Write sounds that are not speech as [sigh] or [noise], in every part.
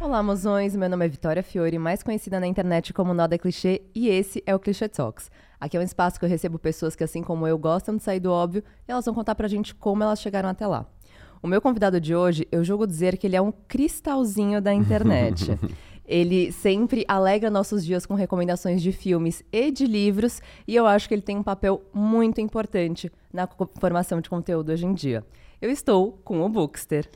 Olá, mozões! Meu nome é Vitória Fiore, mais conhecida na internet como Noda Clichê, e esse é o Clichê Talks. Aqui é um espaço que eu recebo pessoas que, assim como eu, gostam de sair do óbvio e elas vão contar pra gente como elas chegaram até lá. O meu convidado de hoje, eu julgo dizer que ele é um cristalzinho da internet. [laughs] Ele sempre alegra nossos dias com recomendações de filmes e de livros, e eu acho que ele tem um papel muito importante na formação de conteúdo hoje em dia. Eu estou com o Bookster.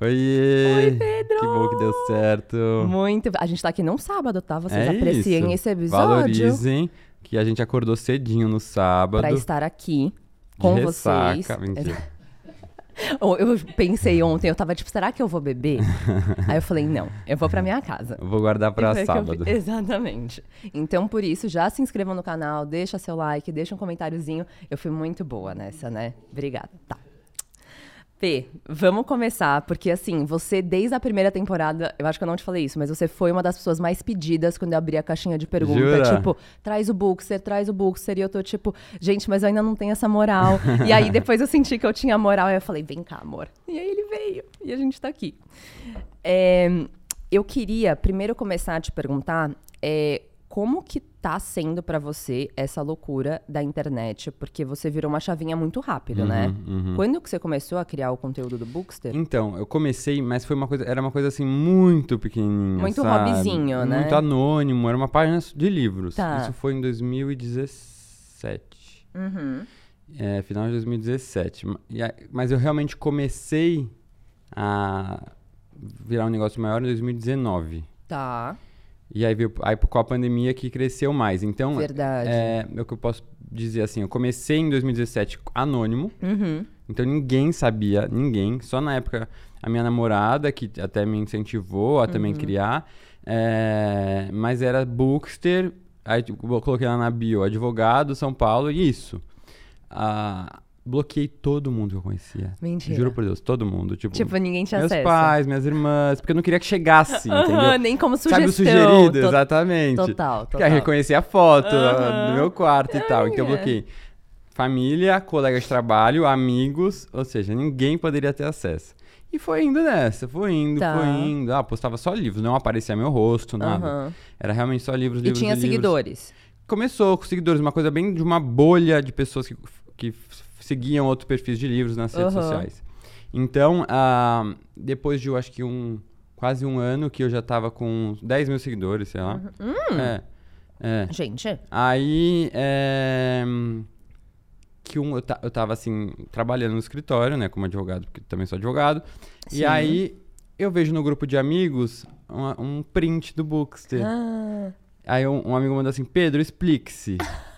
Oiê! Oi, Pedro! Que bom que deu certo. Muito. A gente tá aqui num sábado, tá? Vocês é apreciem isso. esse episódio. Valorizem que a gente acordou cedinho no sábado. Pra estar aqui de com ressaca. vocês. Mentira. [laughs] Eu pensei ontem, eu tava tipo, será que eu vou beber? [laughs] Aí eu falei, não, eu vou pra minha casa. Eu Vou guardar pra eu sábado. fiz. [laughs] Exatamente. Então, por isso, já se inscrevam no canal, deixa seu like, deixa um comentáriozinho. Eu fui muito boa nessa, né? Obrigada. Tá. P, vamos começar, porque assim, você desde a primeira temporada, eu acho que eu não te falei isso, mas você foi uma das pessoas mais pedidas quando eu abri a caixinha de pergunta. Jura? Tipo, traz o Bookster, traz o Bookster. E eu tô tipo, gente, mas eu ainda não tenho essa moral. e aí [laughs] depois eu senti que eu tinha moral, aí eu falei, vem cá, amor. E aí ele veio, e a gente tá aqui. É, eu queria primeiro começar a te perguntar é, como que tá sendo pra você essa loucura da internet, porque você virou uma chavinha muito rápido, né? uhum. Quando que você começou a criar o conteúdo do Bookster? Então, eu comecei, mas foi uma coisa, era uma coisa assim muito pequenininha, Muito sabe? hobbyzinho, né? Muito anônimo, era uma página de livros. Tá. Isso foi em 2017. Uhum. É, final de 2017. Ma- e a- Mas eu realmente comecei a virar um negócio maior em 2019. Tá, E aí veio aí com a pandemia que cresceu mais. Então, verdade. é, é o que eu posso dizer assim, eu comecei em 2017 anônimo, Uhum. então ninguém sabia, ninguém. Só na época a minha namorada, que até me incentivou a também Uhum. criar, é, mas era Bookster, aí tipo, eu coloquei lá na bio, advogado, São Paulo, e isso. Ah, bloqueei todo mundo que eu conhecia. Mentira. Juro por Deus, todo mundo. Tipo, Tipo, ninguém tinha meus acesso. pais, minhas irmãs, porque eu não queria que chegasse, [laughs] entendeu? nem como sugestão. Sabe o sugerido, To- exatamente. Total, total. aí reconhecer a foto Aham. do meu quarto e tal. Então eu É. bloqueei. Família, colegas de trabalho, amigos, ou seja, ninguém poderia ter acesso. E foi indo nessa, foi indo, Tá. foi indo. Ah, postava só livros, não aparecia meu rosto, nada. Era realmente só livros, E livros tinha livros. seguidores. Começou com seguidores, uma coisa bem de uma bolha de pessoas que, que seguiam outros perfis de livros nas redes Aham. sociais. Então, ah, depois de, eu acho que um quase um ano que eu já tava com 10 mil seguidores, sei lá. Hum. É, é. Gente, Aí, é, que um, eu, ta- eu tava, assim, trabalhando no escritório, né, como advogado, porque também sou advogado. Sim. E aí, eu vejo no grupo de amigos uma- um print do Bookster. ah, Aí um, um amigo mandou assim, Pedro, explique-se. [laughs]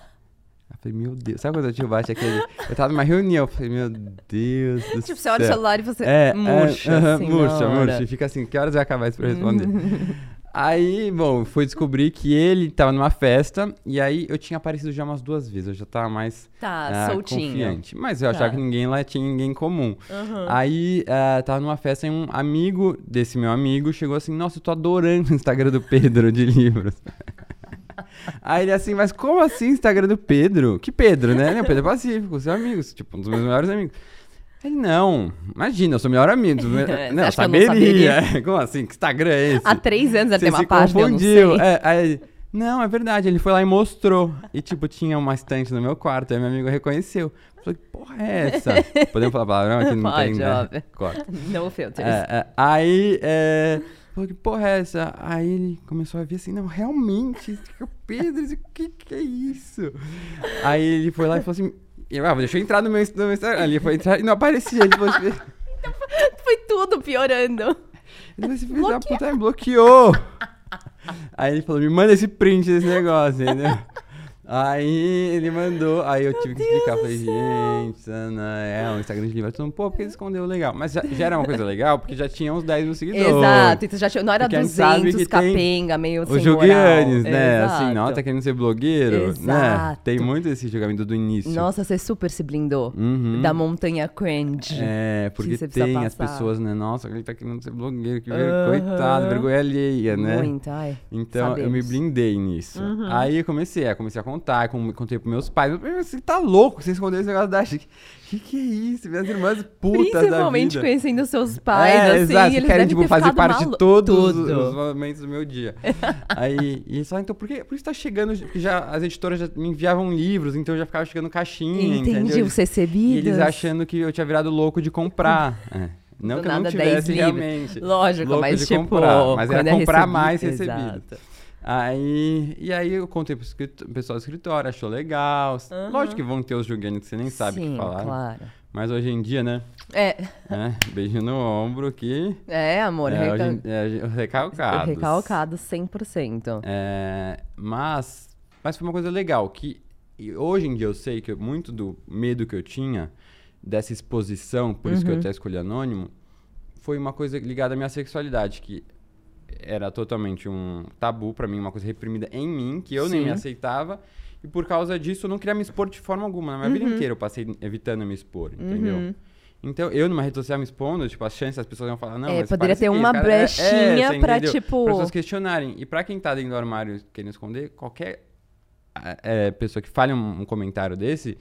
Eu falei, meu Deus, sabe quando eu tio bate aquele... Eu tava numa reunião, eu falei, meu Deus do tipo, você olha o céu. celular e você É, murcha, é, assim, murcha, murcha. E fica assim, que horas vai acabar isso pra responder? [laughs] aí, bom, fui descobrir que ele tava numa festa, e aí eu tinha aparecido já umas duas vezes, eu já tava mais Tá, ah, soltinho. confiante. Mas eu achava Tá. que ninguém lá tinha ninguém em comum. Aham. Aí, ah, tava numa festa e um amigo desse meu amigo chegou assim, nossa, eu tô adorando o Instagram do Pedro de livros. Aí ele assim, mas como assim Instagram do Pedro? Que Pedro, né? Não, Pedro Pacífico, seu amigo, tipo, um dos meus melhores amigos. Ele, não, imagina, eu sou melhor amigo. Não, Você eu eu não saberia. [laughs] Como assim? Que Instagram é esse? Há três anos Você ter uma página, eu não confundiu. sei. É, aí, não, é verdade. Ele foi lá e mostrou. E, tipo, tinha uma estante no meu quarto. Aí meu amigo reconheceu. Eu Falei, que porra é essa? [laughs] Podemos falar palavrão aqui? Não Pode, tem, né? Corta. [laughs] No filters. É, é, aí, é... Falou, que porra é essa? Aí ele começou a ver assim, não, realmente, o Pedro, o que que é isso? Aí ele foi lá e falou assim, eu, ah, deixa eu entrar no meu, no meu Instagram. Ele foi entrar e não aparecia. Ele falou assim, [laughs] Foi tudo piorando. Ele falou, filho da puta me bloqueou. Aí ele falou, me manda esse print desse negócio, entendeu? Aí ele mandou, aí eu tive que explicar. Falei, gente, Sana, é um Instagram de livro. Todo mundo, pô, por que ele escondeu legal? Mas já, já era uma coisa legal, porque já tinha uns 10 mil seguidores. Exato, então já tinha, não era Porque a gente sabe 200 que tem capenga, meio sem Os julguianes, né? Exato. Assim, não, tá querendo ser blogueiro, né? Exato. Tem muito esse julgamento do início. Nossa, você super se blindou Uhum. da montanha cringe. É, porque tem as pessoas, né? Nossa, ele tá querendo ser blogueiro, que. Aham. coitado, vergonha alheia, né? Muito, ai. Então eu me sabemos. blindei nisso. Uhum. Aí eu comecei, é, comecei a contar contar, com- contei pros meus pais. Você tá louco? Você escondeu esse negócio da Chique. Que que é isso? Minhas irmãs putas da Principalmente vida. conhecendo seus pais, é, assim, exato, eles querem, tipo, fazer parte de todos os- Tudo. os momentos do meu dia. [laughs] Aí, e falaram, então, por que, por você tá chegando? Já, as editoras já me enviavam livros, então eu já ficava chegando caixinha, Entendi, entendeu? os recebidos. E eles achando que eu tinha virado louco de comprar. É. Não Do que eu não tivesse 10 livros. realmente. Lógico, louco mas de tipo, comprar, mas era é comprar recebido- mais recebido. Exato. Aí, e aí eu contei pro escrito- pessoal do escritório, achou legal. Aham. Lógico que vão ter os julgantes que você nem sabe o Sim, que falar. claro. Mas hoje em dia, né? É, é, beijo no ombro aqui. é amor, é, reca... hoje em- é, recalcados. recalcado 100%. É, mas, mas foi uma coisa legal, que hoje em dia eu sei que muito do medo que eu tinha dessa exposição, por isso que eu Uhum. até escolhi anônimo, foi uma coisa ligada à minha sexualidade, que era totalmente um tabu pra mim, uma coisa reprimida em mim, que eu nem me Sim. aceitava, e por causa disso eu não queria me expor de forma alguma. Na minha vida Uhum. inteira eu passei evitando me expor, entendeu? Uhum. Então, eu numa rede social me expondo, tipo, as chances das pessoas iam falar, não, É, poderia ter que uma cara é- brechinha você pra, entendeu? tipo- Pra pessoas questionarem. E pra quem tá dentro do armário querendo esconder, qualquer ah, é, pessoa que fale um, um comentário desse,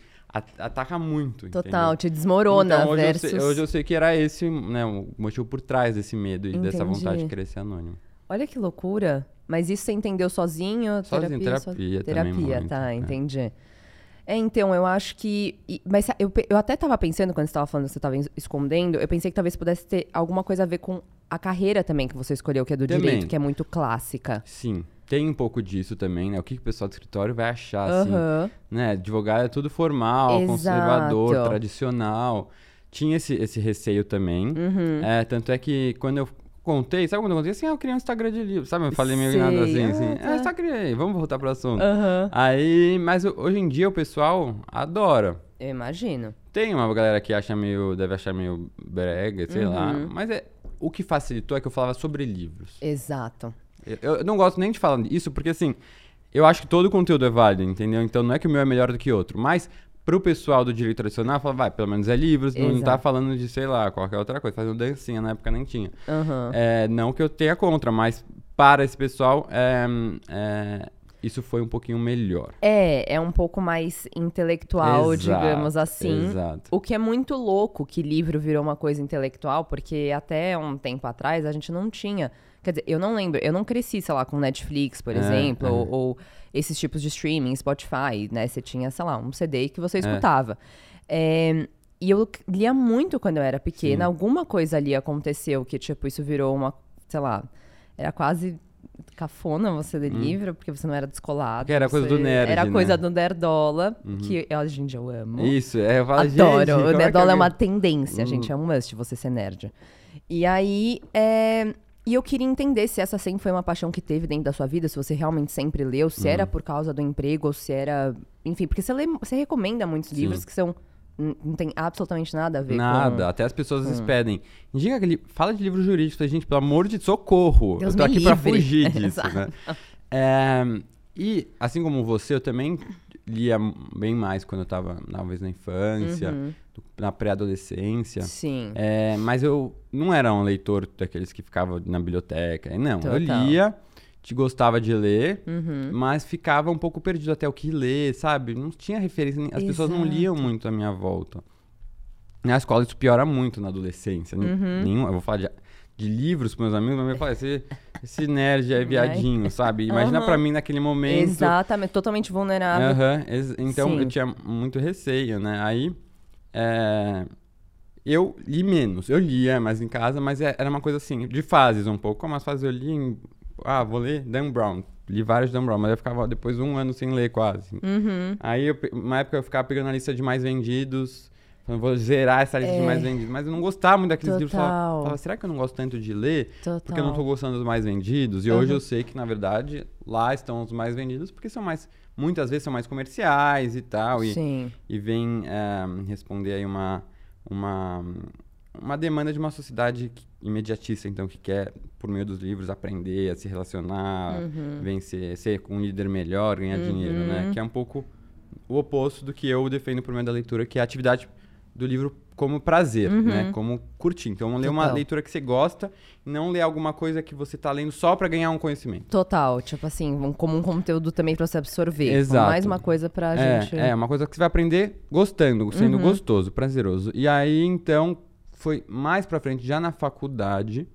ataca muito, Total, entendeu? te desmorona então, hoje, versus... eu sei, hoje eu sei que era esse né, o motivo por trás desse medo e dessa Entendi. vontade de ser anônimo. Olha que loucura. Mas isso você entendeu sozinho? Sozinho, só- terapia também Terapia, muito, tá, é. entendi. É, então, eu acho que... Mas eu, eu até tava pensando, quando você tava falando que você tava es- escondendo, eu pensei que talvez pudesse ter alguma coisa a ver com a carreira também que você escolheu, que é do Também. direito, que é muito clássica. Sim, tem um pouco disso também, né? O que, que o pessoal do escritório vai achar, assim, Aham. né? Advogado é tudo formal, Exato. conservador, tradicional. Tinha esse, esse receio também. Uhum. É, tanto é que quando eu contei, sabe quando eu contei assim, ah, eu criei um Instagram de livro, sabe? Eu falei meio Sei. nada assim, Ah, assim. tá. É, só criei, vamos voltar pro assunto. Aham. Aí, mas hoje em dia o pessoal adora. Eu imagino. Tem uma galera que acha meio, deve achar meio brega, sei lá. Uhum. Mas é, o que facilitou é que eu falava sobre livros. Exato. Eu, eu não gosto nem de falar isso, porque assim, eu acho que todo conteúdo é válido, entendeu? Então não é que o meu é melhor do que outro, mas pro pessoal do direito tradicional, fala, vai, pelo menos é livros, não, não tá falando de, sei lá, qualquer outra coisa, fazendo dancinha, na época nem tinha. Aham. É, não que eu tenha contra, mas para esse pessoal, é, é, isso foi um pouquinho melhor. É, é um pouco mais intelectual, Exato, digamos assim. Exato. O que é muito louco que livro virou uma coisa intelectual, porque até um tempo atrás a gente não tinha. Quer dizer, eu não lembro, eu não cresci, sei lá, com Netflix, por É, exemplo, é. Ou, ou esses tipos de streaming, Spotify, né? Você tinha, sei lá, um CD que você É. escutava. É, e eu lia muito quando eu era pequena. Sim. Alguma coisa ali aconteceu que, tipo, isso virou uma, sei lá, era quase cafona você ler livro, porque você não era descolado. Hum. Porque era coisa do nerd, Era né? coisa do nerdola, que hoje em dia eu amo. Isso, é, eu falo, gente, Adoro. como o é que nerdola é alguém- uma tendência, Hum. gente. É um must você ser nerd. E aí, é... E eu queria entender se essa sempre foi uma paixão que teve dentro da sua vida, se você realmente sempre leu, se Hum. era por causa do emprego, ou se era... Enfim, porque você, lê, você recomenda muitos Sim. livros que são... Não tem absolutamente nada a ver Nada, com... até as pessoas vezes pedem. Indica aquele. Fala de livro jurídico. Falei, gente, pelo amor de socorro. Deus eu tô aqui pra livre. fugir [laughs] disso, né? É, e, assim como você, eu também lia bem mais quando eu tava, talvez, na infância, Uhum. Na pré-adolescência. Sim. É, mas eu não era um leitor daqueles que ficava na biblioteca. Não, eu Total. lia, te gostava de ler, Uhum. mas ficava um pouco perdido até o que ler, sabe? Não tinha referência, as pessoas não Exato. liam muito à minha volta. Na escola isso piora muito na adolescência. Uhum. Nenhum, eu vou falar de, de livros com meus amigos, mas eu falo, esse, esse nerd é viadinho, sabe? Imagina Aham. pra mim naquele momento. Exatamente. Totalmente vulnerável. Ex- então Sim. eu tinha muito receio, né? Aí é, eu li menos. Eu lia mais em casa, mas é- era uma coisa assim, de fases um pouco. Como as fases eu li em, Ah, vou ler Dan Brown. Li vários Dan Brown, mas eu ficava depois um ano sem ler quase. Uhum. Aí, eu uma época eu ficava pegando a lista de mais vendidos. falando, Vou zerar essa lista de É. mais vendidos. Mas eu não gostava muito daqueles livros. Eu Total. Falava, falava, será que eu não gosto tanto de ler? Total. Porque eu não tô gostando dos mais vendidos. E hoje Uhum. eu sei que, na verdade, lá estão os mais vendidos, porque são mais. Muitas vezes são mais comerciais e tal. E, Sim. e vem eh, responder aí uma, uma, uma demanda de uma sociedade imediatista, então, que quer, por meio dos livros, aprender a se relacionar, Uhum. vencer, ser um líder melhor, ganhar dinheiro, né? Que é um pouco o oposto do que eu defendo por meio da leitura, que é a atividade do livro como prazer, né? Como curtir. Então, ler uma Uhum. Leitura que você gosta, não ler alguma coisa que você tá lendo só pra ganhar um conhecimento. Total, tipo assim, como um conteúdo também pra você absorver. Exato. Mais uma coisa pra é, gente. é, uma coisa que você vai aprender gostando, sendo Uhum. gostoso, prazeroso. E aí, então, foi mais pra frente, já na faculdade,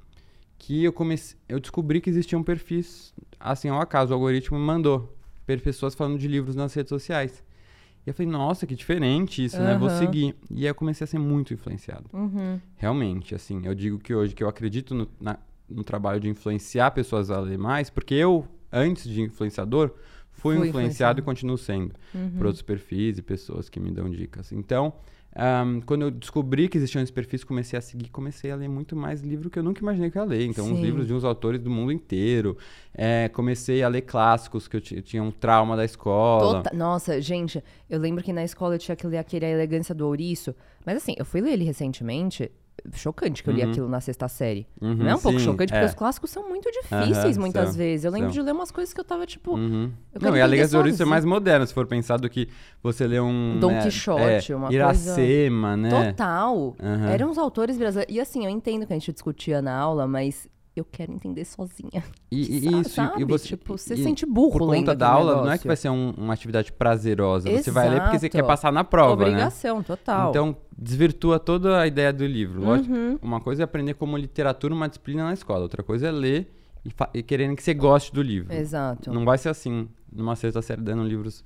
que eu comecei, eu descobri que existiam perfis, assim, ao acaso, o algoritmo me mandou per- pessoas falando de livros nas redes sociais. E eu falei, nossa, que diferente isso, né? Vou seguir. E aí eu comecei a ser muito influenciado. Uhum. Realmente, assim, eu digo que hoje que eu acredito no, na- no trabalho de influenciar pessoas a ler mais, porque eu, antes de influenciador, fui, Fui influenciado influenciado. e continuo sendo Uhum. por outros perfis e pessoas que me dão dicas. Então, ahm, quando eu descobri que existiam esses perfis, comecei a seguir, comecei a ler muito mais livro que eu nunca imaginei que eu ia ler. Então, uns Sim. livros de uns autores do mundo inteiro. É, comecei a ler clássicos, que eu, eu tinha um trauma da escola. Tota- Nossa, gente, eu lembro que na escola eu tinha que ler aquele A Elegância do Ouriço. Mas assim, eu fui ler ele recentemente. Chocante que eu li aquilo na sexta série. Uhum, Não é um pouco sim, chocante, é. porque os clássicos são muito difíceis Aham, muitas são, vezes. Eu lembro são. de ler umas coisas que eu tava tipo. Uhum. Eu Não, e a Liga do Ouriço é mais moderno, se for pensar do que você lê um... Dom né, Quixote, é, uma Iracema, né? Total. Eram os autores brasileiros. E assim, eu entendo que a gente discutia na aula, mas eu quero entender sozinha. E, [laughs] e isso, sabe? e você, Tipo, você e sente burro Por conta da aula, não é que negócio. vai ser um- uma atividade prazerosa. Você vai ler porque você Exato. quer passar na prova, né? Obrigação, total. Então, desvirtua toda a ideia do livro. Lógico, Uhum. uma coisa é aprender como literatura uma disciplina na escola. Outra coisa é ler e, e querendo que você goste do livro. Exato. Não vai ser assim, numa sexta série, dando livros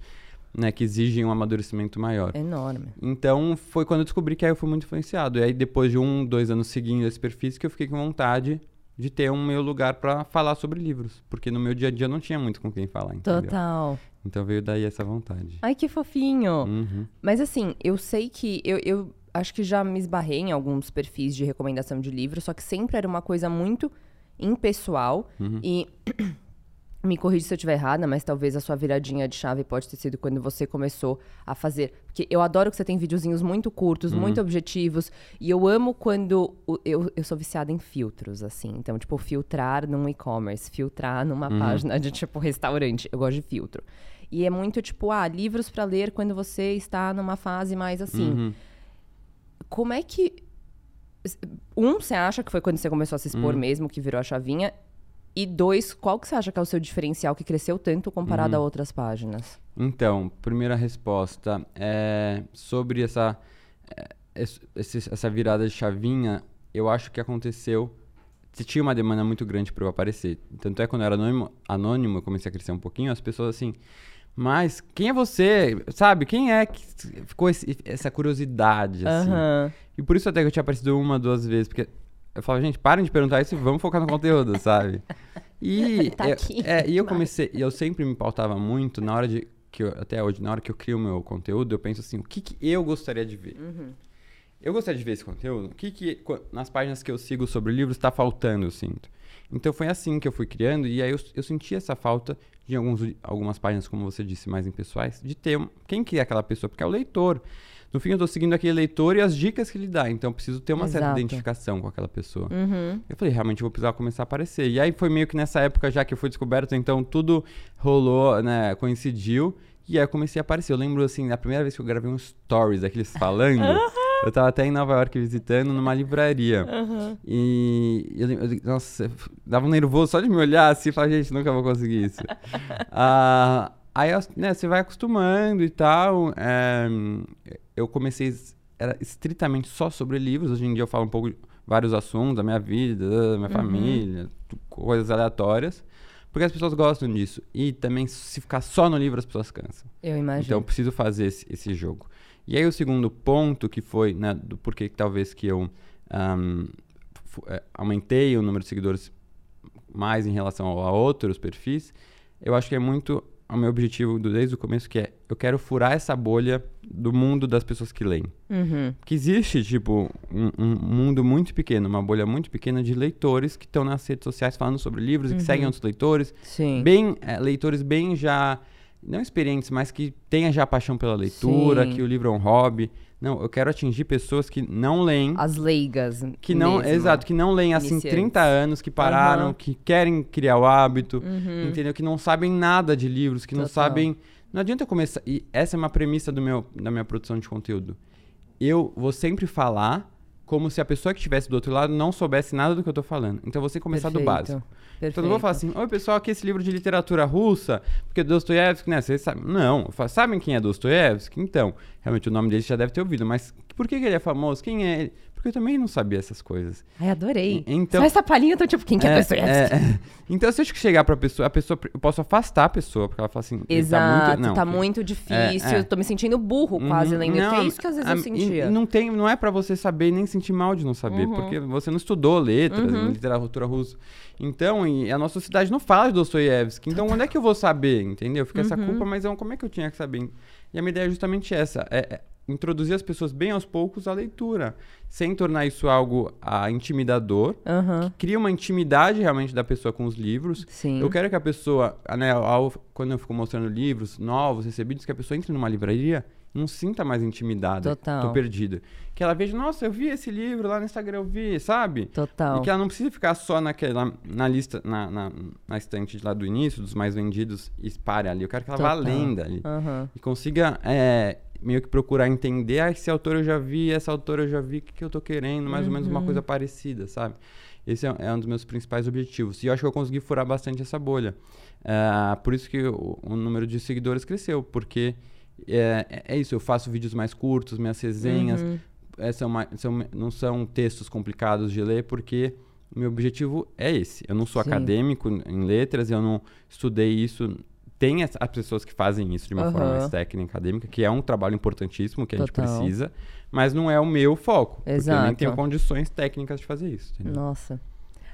né, que exigem um amadurecimento maior. Enorme. Então, foi quando eu descobri que aí eu fui muito influenciado. E aí, depois de um, dois anos seguindo esse perfil, que eu fiquei com vontade de ter um meu lugar pra falar sobre livros. Porque no meu dia a dia não tinha muito com quem falar, entendeu? Total. Então veio daí essa vontade. Ai, que fofinho. Uhum. Mas assim, eu sei que eu, eu acho que já me esbarrei em alguns perfis de recomendação de livro, só que sempre era uma coisa muito impessoal Uhum. e me corrija se eu estiver errada, mas talvez a sua viradinha de chave pode ter sido quando você começou a fazer. Porque eu adoro que você tem videozinhos muito curtos, Uhum. muito objetivos. E eu amo quando. eu, eu sou viciada em filtros, assim. Então, tipo, filtrar num e-commerce, filtrar numa Uhum. página de, tipo, restaurante. Eu gosto de filtro. E é muito, tipo, ah, livros pra ler quando você está numa fase mais assim. Uhum. Como é que. Um, você acha que foi quando você começou a se expor Uhum. mesmo, que virou a chavinha? E dois, qual que você acha que é o seu diferencial que cresceu tanto comparado Uhum. a outras páginas? Então, primeira resposta é sobre essa é, esse- essa virada de chavinha. Eu acho que aconteceu. Se tinha uma demanda muito grande para eu aparecer. Tanto é que quando eu era anônimo, anônimo, eu comecei a crescer um pouquinho, as pessoas assim. Mas quem é você? Sabe? Quem é que ficou esse- essa curiosidade assim? Aham. E por isso até que eu tinha aparecido uma, duas vezes, porque eu falava, gente, parem de perguntar isso e vamos focar no conteúdo, sabe? E, [laughs] Tá eu, é, e eu comecei, e eu sempre me pautava muito na hora de, que eu- até hoje, na hora que eu crio o meu conteúdo, eu penso assim, o que, que eu gostaria de ver? Uhum. Eu gostaria de ver esse conteúdo, o que, que qu- nas páginas que eu sigo sobre livros está faltando, eu sinto. Então foi assim que eu fui criando, e aí eu, eu senti essa falta de alguns, algumas páginas, como você disse, mais impessoais, de ter um, quem que é aquela pessoa, porque é o leitor. No fim, eu tô seguindo aquele leitor e as dicas que ele dá, então eu preciso ter uma certa Exato. identificação com aquela pessoa. Uhum. Eu falei, realmente eu vou precisar começar a aparecer. E aí foi meio que nessa época já que eu fui descoberto, então tudo rolou, né, coincidiu. E aí eu comecei a aparecer. Eu lembro, assim, a primeira vez que eu gravei um stories daqueles [laughs] falando, eu tava até em Nova York visitando numa livraria. E eu, eu, nossa, dava um nervoso só de me olhar assim e falar, gente, nunca vou conseguir isso. [laughs] Ah, aí, né, você vai acostumando e tal. é, eu comecei, era estritamente só sobre livros. Hoje em dia eu falo um pouco de vários assuntos da minha vida, da minha família, tu- coisas aleatórias. Porque as pessoas gostam disso. E também, se ficar só no livro, as pessoas cansam. Eu imagino. Então eu preciso fazer esse, esse jogo. E aí o segundo ponto que foi, né, do porquê que talvez que eu fu- eh, aumentei o número de seguidores mais em relação a outros perfis, eu acho que é muito o meu objetivo do- desde o começo, que é eu quero furar essa bolha do mundo das pessoas que leem. Uhum. Que existe, tipo, um, um mundo muito pequeno, uma bolha muito pequena de leitores que estão nas redes sociais falando sobre livros e que seguem outros leitores Sim. bem é, leitores bem já não experientes, mas que tenha já paixão pela leitura, Sim. que o livro é um hobby. Não, eu quero atingir pessoas que não leem, As leigas. que não, mesmo. exato, que não leem assim Iniciantes. 30 anos, que pararam. Uhum. que querem criar o hábito, entendeu? Que não sabem nada de livros, que não Total. sabem, não adianta eu começar, e essa é uma premissa do meu da minha produção de conteúdo. eu vou sempre falar como se a pessoa que estivesse do outro lado não soubesse nada do que eu tô falando. Então, sempre começar do básico. Então, eu não vou falar assim, oi pessoal, aqui esse livro de literatura russa, porque Dostoiévski, né, vocês sabem. Não, falo, sabem quem é Dostoiévski? Então, realmente o nome dele você já deve ter ouvido, mas por que, que ele é famoso? Quem é ele? Porque eu também não sabia essas coisas. Ai, adorei. Então, Só essa palhinha, eu tô tipo, quem que é, é, Dostoiévski? é, então, se eu chegar pra pessoa, a pessoa, eu posso afastar a pessoa, porque ela fala assim, Exato, tá muito, não, tá muito difícil, É, é. eu tô me sentindo burro quase Uhum. lendo, Não, porque é isso que às vezes a- eu sentia. e não tem, não é pra você saber nem sentir mal de não saber, Uhum. porque você não estudou letras, Uhum. literatura russa. Então, e a nossa sociedade não fala de Dostoiévski. Então, onde é que eu vou saber, entendeu? Fica essa Uhum. culpa, mas como é que eu tinha que saber? E a minha ideia é justamente essa, é, é introduzir as pessoas bem aos poucos à leitura, sem tornar isso algo ah, intimidador. Aham, Cria uma intimidade realmente da pessoa com os livros. sim. Eu quero que a pessoa, ah, né, ao- quando eu fico mostrando livros novos, recebidos, que a pessoa entre numa livraria não sinta mais intimidada. Total. Tô perdida. Que ela veja, nossa, eu vi esse livro lá no Instagram, eu vi, sabe? Total. E que ela não precisa ficar só naquela, na lista, na, na, na estante lá do início, dos mais vendidos, e pare ali. Eu quero que ela vá Total. além ali. Aham. E consiga é, meio que procurar entender, ah, esse autor eu já vi, essa autora eu já vi, o que, que eu tô querendo, mais ou menos uma Uhum. coisa parecida, sabe? Esse é, é um dos meus principais objetivos. E eu acho que eu consegui furar bastante essa bolha. Ah, por isso que o, o número de seguidores cresceu, porque é, é isso, eu faço vídeos mais curtos, minhas resenhas, Uhum. é, são mais- são- não são textos complicados de ler, porque o meu objetivo é esse. Eu não sou Sim. acadêmico em letras, eu não estudei isso. Tem as, as pessoas que fazem isso de uma forma Aham. mais técnica, acadêmica, que é um trabalho importantíssimo que a gente precisa, mas não é o meu foco. Porque eu nem Exato. tenho condições técnicas de fazer isso. entendeu? Nossa.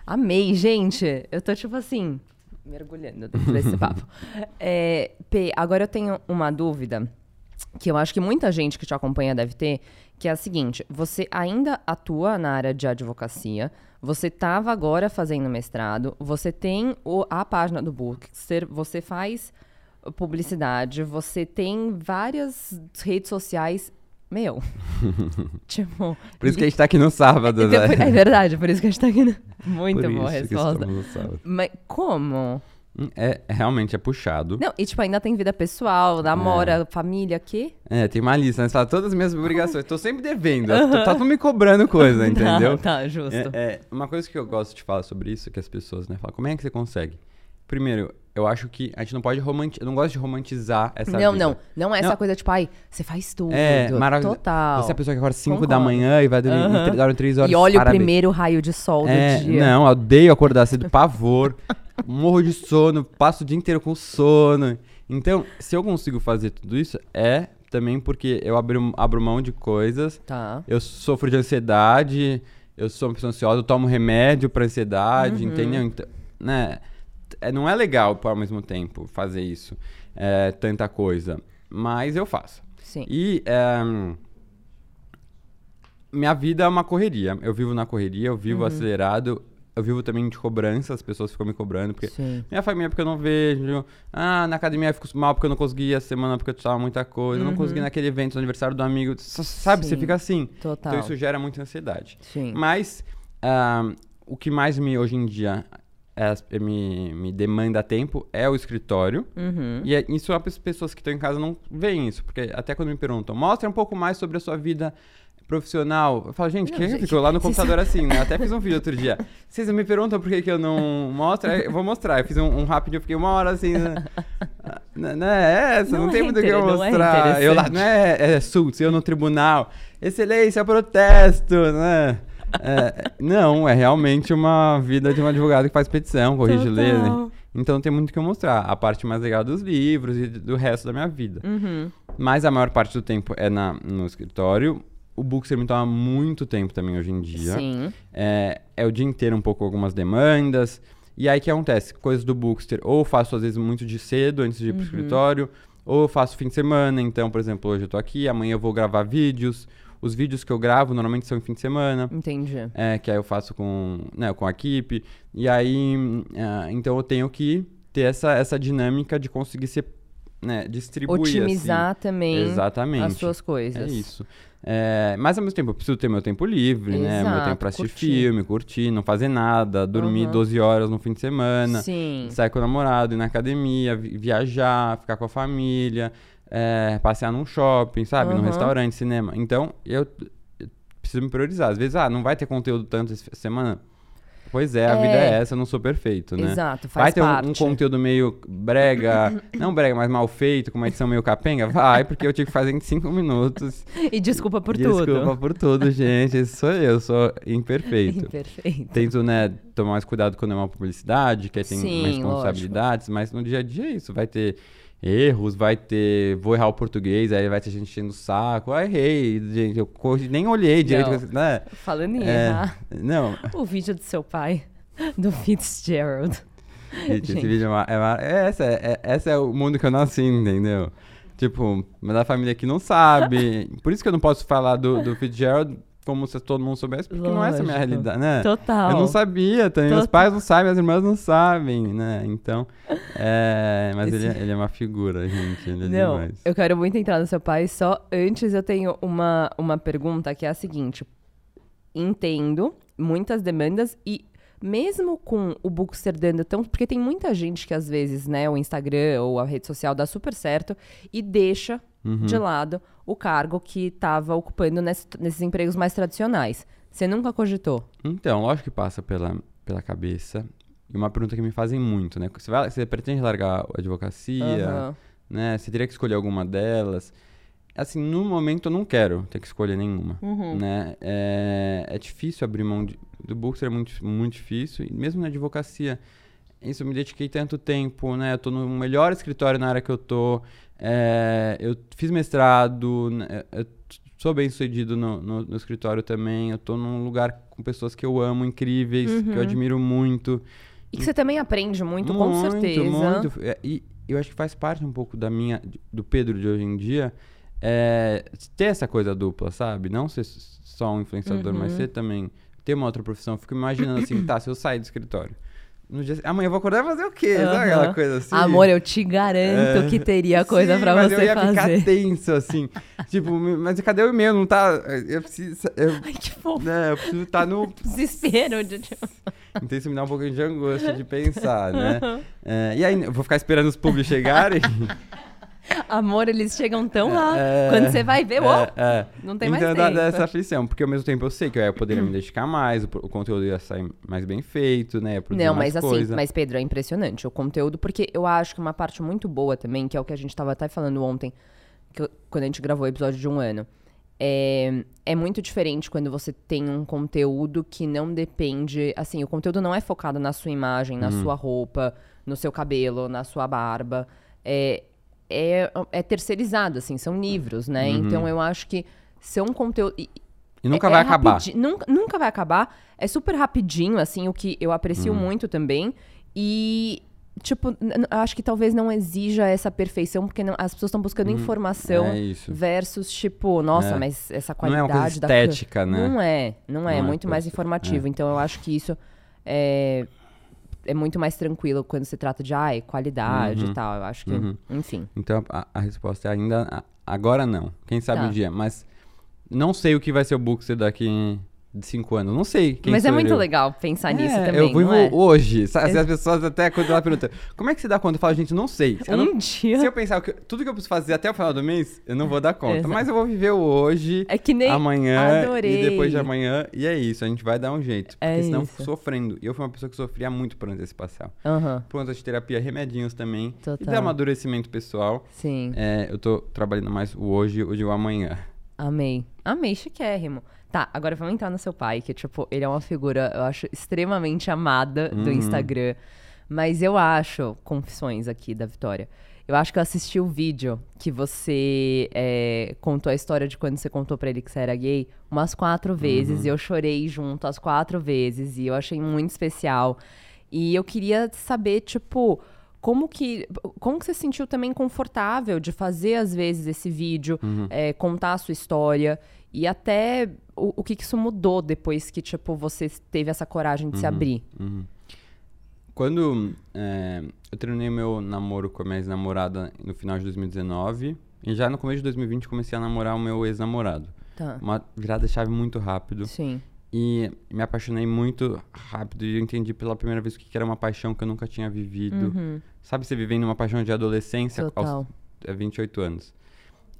Amei, gente. Eu tô tipo assim, mergulhando desse [laughs] papo. É, P, agora eu tenho uma dúvida que eu acho que muita gente que te acompanha deve ter, que é a seguinte: você ainda atua na área de advocacia, você estava agora fazendo mestrado, você tem o- a página do Bookster, você faz publicidade, você tem várias redes sociais. Meu, [laughs] tipo. Por isso que a gente tá aqui no sábado, Então, né? É verdade, por isso que a gente tá aqui. no- [laughs] Muito Por boa a isso que resposta. estamos no sábado. Mas como? Hum, É, realmente é puxado. Não, e tipo, ainda tem vida pessoal, namora, família, quê? É, tem uma lista, né? Fala todas as minhas obrigações. Tô sempre devendo. [laughs] Tá, tá tudo me cobrando coisa, entendeu? Tá, tá, justo. É, é, uma coisa que eu gosto de falar sobre isso, que as pessoas, né, falam, como é que você consegue? Primeiro, eu acho que a gente não pode romantizar, eu não gosto de romantizar essa não, vida. não. Não é essa Não. coisa, tipo, ai, você faz tudo. É, maravilhoso. Total. Você é a pessoa que acorda 5 da manhã e vai dormir Aham. em dorme 3 horas. E olha parabéns. o primeiro raio de sol É, do dia. não, eu odeio acordar cedo, pavor. [laughs] morro de sono, passo o dia inteiro com sono. Então, se eu consigo fazer tudo isso, é também porque eu abro, abro mão de coisas Tá. eu sofro de ansiedade, eu sou uma pessoa ansiosa, eu tomo remédio pra ansiedade, Uhum. entendeu? Então, né? É, não é legal ao mesmo tempo fazer isso, é, tanta coisa, mas eu faço. Sim. E é, minha vida é uma correria. Eu vivo na correria, eu vivo Uhum. acelerado, eu vivo também de cobrança, as pessoas ficam me cobrando, porque Sim. minha família porque eu não vejo. Ah, na academia eu fico mal porque eu não consegui a semana porque eu tava muita coisa. Eu não consegui naquele evento, no aniversário do amigo. Sabe, você Uhum. Sim. fica assim. Total. Então isso gera muita ansiedade. Sim. Mas ah, o que mais me, hoje em dia, é- me, me demanda tempo é o escritório. Uhum. E é- isso as pessoas que estão em casa não veem isso. Porque até quando me perguntam, mostra um pouco mais sobre a sua vida profissional. Eu falo, gente, Não, quem gente, ficou lá no computador assim, né? Até fiz um vídeo outro dia. Vocês me perguntam por que, que eu não mostro, eu vou mostrar. Eu fiz um, um rápido, eu fiquei uma hora assim. Né? Não, não é essa, não, Não tem é muito o que eu não é mostrar. eu lá, não é, é Sultz, eu no tribunal. Excelência, é protesto, né? É, não, é realmente uma vida de um advogado que faz petição, corrige lei, né? Então tem muito o que eu mostrar. A parte mais legal dos livros e do resto da minha vida. Uhum. Mas a maior parte do tempo é na, no escritório. O Bookster me toma muito tempo também hoje em dia. Sim. É, é o dia inteiro um pouco algumas demandas. E aí o que acontece? Coisas do Bookster, ou faço às vezes muito de cedo antes de ir pro Uhum. escritório, ou faço fim de semana. Então, por exemplo, hoje eu tô aqui, amanhã eu vou gravar vídeos. Os vídeos que eu gravo normalmente são em fim de semana. Entendi. É, que aí eu faço com, né, com a equipe. E aí, ah, então eu tenho que ter essa, essa dinâmica de conseguir ser, né, distribuir, Otimizar assim. também Exatamente. as suas coisas. É isso. É, mas ao mesmo tempo, eu preciso ter meu tempo livre, né? Meu Exato, tempo pra assistir curtir. filme, curtir, não fazer nada, dormir Uhum. 12 horas no fim de semana, Sim. sair com o namorado, ir na academia, vi- viajar, ficar com a família, é, passear num shopping, sabe? Num Uhum. restaurante, cinema. Então, eu, eu preciso me priorizar. Às vezes, ah, não vai ter conteúdo tanto essa semana. Pois é, a É. vida é essa, eu não sou perfeito, né? Exato, faz Vai ter um, um conteúdo meio brega, [coughs] não brega, mas mal feito, com uma edição meio capenga? Vai, porque eu tive que fazer em cinco minutos. E desculpa por Desculpa tudo. por tudo, gente. Esse sou eu, sou imperfeito. Perfeito. Tento, né, tomar mais cuidado quando é uma publicidade, que tem Sim, responsabilidades, mas no dia a dia é isso. Vai ter erros, vai ter. Vou errar o português, aí vai ter gente enchendo o saco. Ah, errei, gente. Eu nem olhei direito, Não. né? Falando em É, errar, não, o vídeo do seu pai, do Fitzgerald. gente, esse Gente. vídeo é, uma, é, uma- é essa, é, essa é o mundo que eu nasci, entendeu? Tipo, mas a família aqui não sabe. Por isso que eu não posso falar do, do Fitzgerald como se todo mundo soubesse, porque não é essa a minha Lógico. realidade, né? Total. Eu não sabia também. Meus Total. pais não sabem, as irmãs não sabem, né? Então. É, mas ele, Esse- é- ele é uma figura, gente. Ele é Não, demais. eu quero muito entrar no seu pai, só antes eu tenho uma, uma pergunta que é a seguinte. Entendo muitas demandas e mesmo com o Bookster dando tão... Porque tem muita gente que às vezes, né, o Instagram ou a rede social dá super certo e deixa Uhum. de lado o cargo que estava ocupando nesse- nesses empregos mais tradicionais. Você nunca cogitou? Então, lógico que passa pela, pela cabeça. E uma pergunta que me fazem muito, né? Você, vai, você pretende largar a advocacia, Aham. né? Você teria que escolher alguma delas. Assim, no momento eu não quero ter que escolher nenhuma, Uhum. né? É, é difícil abrir mão de, do Bookster, é muito, muito difícil. E mesmo na advocacia, isso eu me dediquei tanto tempo, né? Eu tô no melhor escritório na área que eu tô. É, eu fiz mestrado, eu sou bem sucedido no, no, no escritório também. Eu tô num lugar com pessoas que eu amo, incríveis, que eu Uhum. admiro muito. E que você também aprende muito, com Muito, certeza. muito. É, E eu acho que faz parte um pouco da minha, do Pedro de hoje em dia, é, ter essa coisa dupla, sabe? Não ser só um influenciador, mas Uhum. ser também, ter uma outra profissão. Eu Fico imaginando assim, tá, se eu sair do escritório, dia, amanhã eu vou acordar e fazer o quê? Sabe Aham. aquela coisa assim? Amor, eu te garanto É. que teria coisa Sim, pra mas você eu ia fazer. ficar tenso, assim. [laughs] tipo, mas cadê o e-mail? Não tá... Eu preciso... Eu, Ai, que fofo. né, eu preciso estar no... [laughs] Desespero. De. Então isso me dá um pouquinho de angústia de pensar, né? É, e aí, eu vou ficar esperando os públicos chegarem? [laughs] [laughs] Amor, eles chegam tão lá. É, Quando você vai ver, ó, é, é. não tem então mais tempo. dá essa aflição, porque ao mesmo tempo eu sei que eu poderia me dedicar mais, o, o conteúdo ia sair mais bem feito, né? Não, mas assim, coisa. mas Pedro, é impressionante o conteúdo, porque eu acho que uma parte muito boa também, que é o que a gente tava até falando ontem, que quando a gente gravou o episódio de um ano, é, é muito diferente quando você tem um conteúdo que não depende, assim, o conteúdo não é focado na sua imagem, na sua roupa, no seu cabelo, na sua barba, é, é, é terceirizado, assim, são livros, né? Uhum. Então eu acho que são conteúdo... e- E nunca é- vai é acabar. rapidi- Nunca, nunca vai acabar. É super rapidinho, assim, o que eu aprecio Uhum. muito também. E, tipo, acho que talvez não exija essa perfeição, porque não- as pessoas estão buscando informação É isso. versus, tipo, nossa, É. mas essa Não é qualidade coisa da estética, né? Não é, não é. Não é muito mais informativo. Então eu acho que isso é, é muito mais tranquilo quando se trata de, ai, qualidade Uhum. e tal. Eu acho que, Uhum. enfim. Então a, a resposta é ainda... agora não. Quem sabe Tá. o dia. Mas não sei o que vai ser o Bookster daqui de cinco anos. Não sei mas é muito eu. legal pensar nisso É, também, Eu vivo não é? hoje. Sabe? As pessoas até quando ela pergunta, como é que você dá conta? Eu falo, gente, não sei. Não- Um dia... Se eu pensar que- tudo que eu preciso fazer até o final do mês, eu não vou dar conta. Exato. Mas eu vou viver o hoje, É que nem... amanhã Adorei. e depois de amanhã. E é isso, a gente vai dar um jeito. Porque É senão isso. sofrendo. E eu fui uma pessoa que sofria muito por antecipação. Aham, Por conta de terapia, remedinhos também. E de Total. amadurecimento pessoal. sim. É, eu tô trabalhando mais o hoje e o amanhã. Amei. Amei, chiquérrimo. Tá, agora vamos entrar no seu pai, que, tipo, ele é uma figura, eu acho, extremamente amada do Uhum. Instagram. Mas eu acho, confissões aqui da Vitória, eu acho que eu assisti o vídeo que você é, contou a história de quando você contou pra ele que você era gay umas quatro vezes. Uhum. E eu chorei junto as quatro vezes. E eu achei muito especial. E eu queria saber, tipo, como que, como que você se sentiu também confortável de fazer, às vezes, esse vídeo, Uhum. é, contar a sua história e até o, o que, que isso mudou depois que, tipo, você teve essa coragem de se abrir. Uhum. Quando é, eu terminei meu namoro com a minha ex-namorada no final de 2019, e já no começo de 2020 comecei a namorar o meu ex-namorado. Tá. Uma virada chave muito rápido. Sim. E me apaixonei muito rápido e eu entendi pela primeira vez o que era uma paixão que eu nunca tinha vivido. Uhum. Sabe você vivendo uma paixão de adolescência? Total. é 28 anos.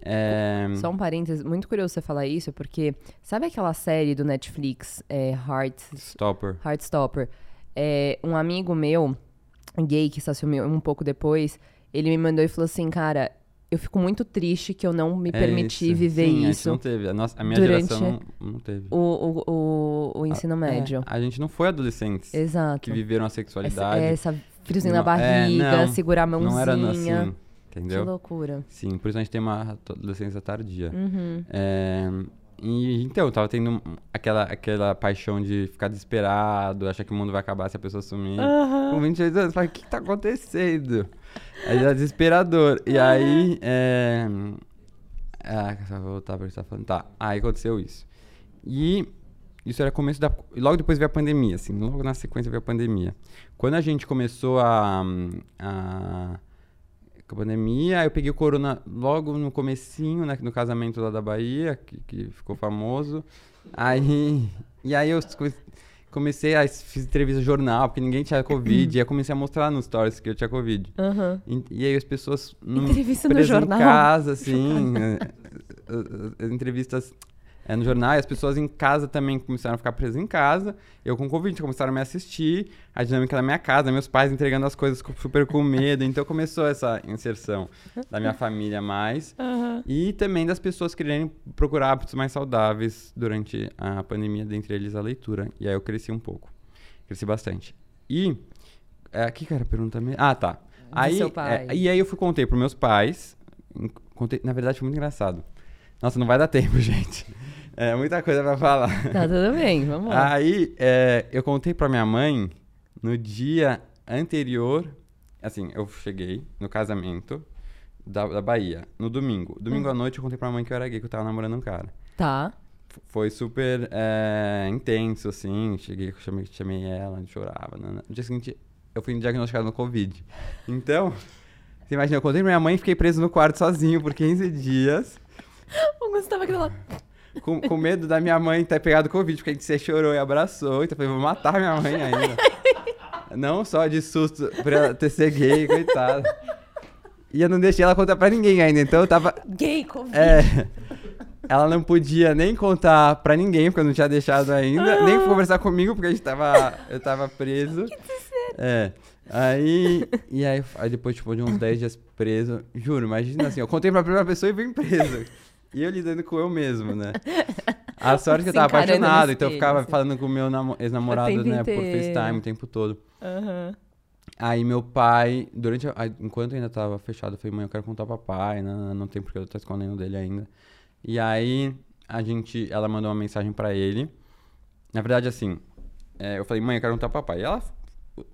É, Só um parênteses, muito curioso você falar isso, porque sabe aquela série do Netflix, é, Heart, Stopper. Heartstopper? É, um amigo meu, gay, que estacionou um pouco depois, ele me mandou e falou assim, cara, eu fico muito triste que eu não me É permiti isso. viver Sim, A, isso não teve. A, nossa, a minha durante geração não, não teve. o, o, o, o ensino médio. É, a gente não foi adolescentes Exato. que viveram a Essa, sexualidade. essa friozinho na é, barriga, não, segurar a mãozinha. não era assim, que entendeu? loucura. Sim, por isso a gente tem uma adolescência tardia. Uhum. É, e então, eu tava tendo aquela, aquela paixão de ficar desesperado, achar que o mundo vai acabar se a pessoa sumir. Com 28 anos, eu falei, o que, que tá acontecendo? Aí era desesperador. E aí. É... Ah, só voltar pra que tá falando. Tá, aí aconteceu isso. E isso era começo da. Logo depois veio a pandemia, assim, logo na sequência veio a pandemia. Quando a gente começou a. a com a pandemia, eu peguei o corona logo no comecinho, né, no casamento lá da Bahia, que, que ficou famoso. Aí, e aí eu come- comecei a fiz entrevista no jornal, porque ninguém tinha Covid, e aí eu comecei a mostrar nos stories que eu tinha Covid. Aham. E, e aí as pessoas num- Entrevista no jornal? em casa, assim, as- [laughs] as entrevistas é, no jornal, e as pessoas em casa também começaram a ficar presas em casa. Eu com Covid começaram a me assistir, a dinâmica da minha casa, meus pais entregando as coisas super com medo. Então começou essa inserção da minha família mais. E também das pessoas quererem procurar hábitos mais saudáveis durante a pandemia, dentre eles a leitura. E aí eu cresci um pouco. Cresci bastante. E. É, que que era a pergunta mesmo? Ah, tá. Aí, é, e aí eu fui contei pros meus pais. Contei, na verdade foi muito engraçado. Nossa, não vai dar tempo, [laughs] gente. É muita coisa pra falar. Tá tudo bem, [laughs] vamos lá. Aí, é, eu contei pra minha mãe no dia anterior. Assim, eu cheguei no casamento da, da Bahia, no domingo. Domingo Hum. à noite eu contei pra mãe que eu era gay, que eu tava namorando um cara. Tá. F- Foi super é, intenso, assim. Cheguei, chamei, chamei ela, chorava. No dia seguinte, eu fui diagnosticado no Covid. Então, você imagina, eu contei pra minha mãe e fiquei preso no quarto sozinho por 15 dias. [laughs] O Gustavo aqui lado. Com, com medo da minha mãe ter pegado Covid, porque a gente se chorou e abraçou. Então eu falei, vou matar minha mãe ainda. [laughs] não só de susto por ela ter ser gay, coitada. E eu não deixei ela contar pra ninguém ainda. Então eu tava. Gay, Covid. É. Ela não podia nem contar pra ninguém, porque eu não tinha deixado ainda. Nem conversar comigo, porque a gente tava. Eu tava preso. É. Aí. E aí, aí depois, tipo, de uns 10 dias preso. Juro, imagina assim, eu contei pra primeira pessoa e vim preso. E eu lidando com eu mesmo, né? [laughs] A sorte que eu tava apaixonado, então eu ficava assim. falando com o meu namo- ex-namorado, né, por inteiro. FaceTime o tempo todo. Aham. Aí meu pai, durante a, enquanto ainda tava fechado, eu falei, mãe, eu quero contar pro papai, não, não tem porque eu tô escondendo dele ainda. E aí a gente, ela mandou uma mensagem pra ele. Na verdade, assim, é, eu falei, mãe, eu quero contar pro papai. E ela,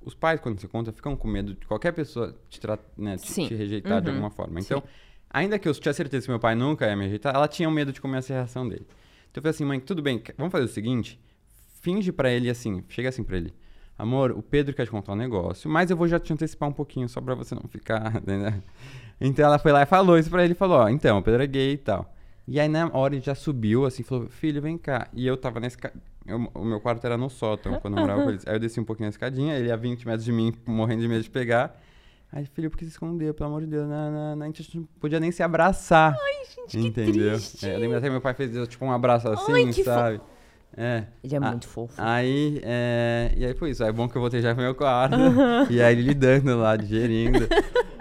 os pais, quando se conta, ficam com medo de qualquer pessoa te, né, te, Sim. te rejeitar de Uhum. alguma forma. Então, ainda que eu tinha certeza que meu pai nunca ia me rejeitar, ela tinha medo de ser a reação dele. Então eu falei assim, mãe, tudo bem, vamos fazer o seguinte, finge pra ele assim, chega assim pra ele. Amor, o Pedro quer te contar um negócio, mas eu vou já te antecipar um pouquinho, só pra você não ficar. [laughs] Né? Então ela foi lá e falou isso pra ele, falou, ó, então, o Pedro é gay e tal. E aí na hora ele já subiu, assim, falou, filho, vem cá. E eu tava ca- eu- o meu quarto era no sótão, quando eu morava com eles. Aí eu desci um pouquinho na escadinha, ele a 20 metros de mim, morrendo de medo de pegar. Aí, filho, por que você escondeu? Pelo amor de Deus, não, não, não, a gente não podia nem se abraçar. Ai, gente, que Entendeu? triste. É, eu lembro até que meu pai fez tipo um abraço assim, Ai, que fo- sabe? É. Ele é Ah, muito fofo. Aí, é... E aí foi isso. Aí é bom que eu voltei já pro meu quarto. E aí ele lidando lá, digerindo. [laughs]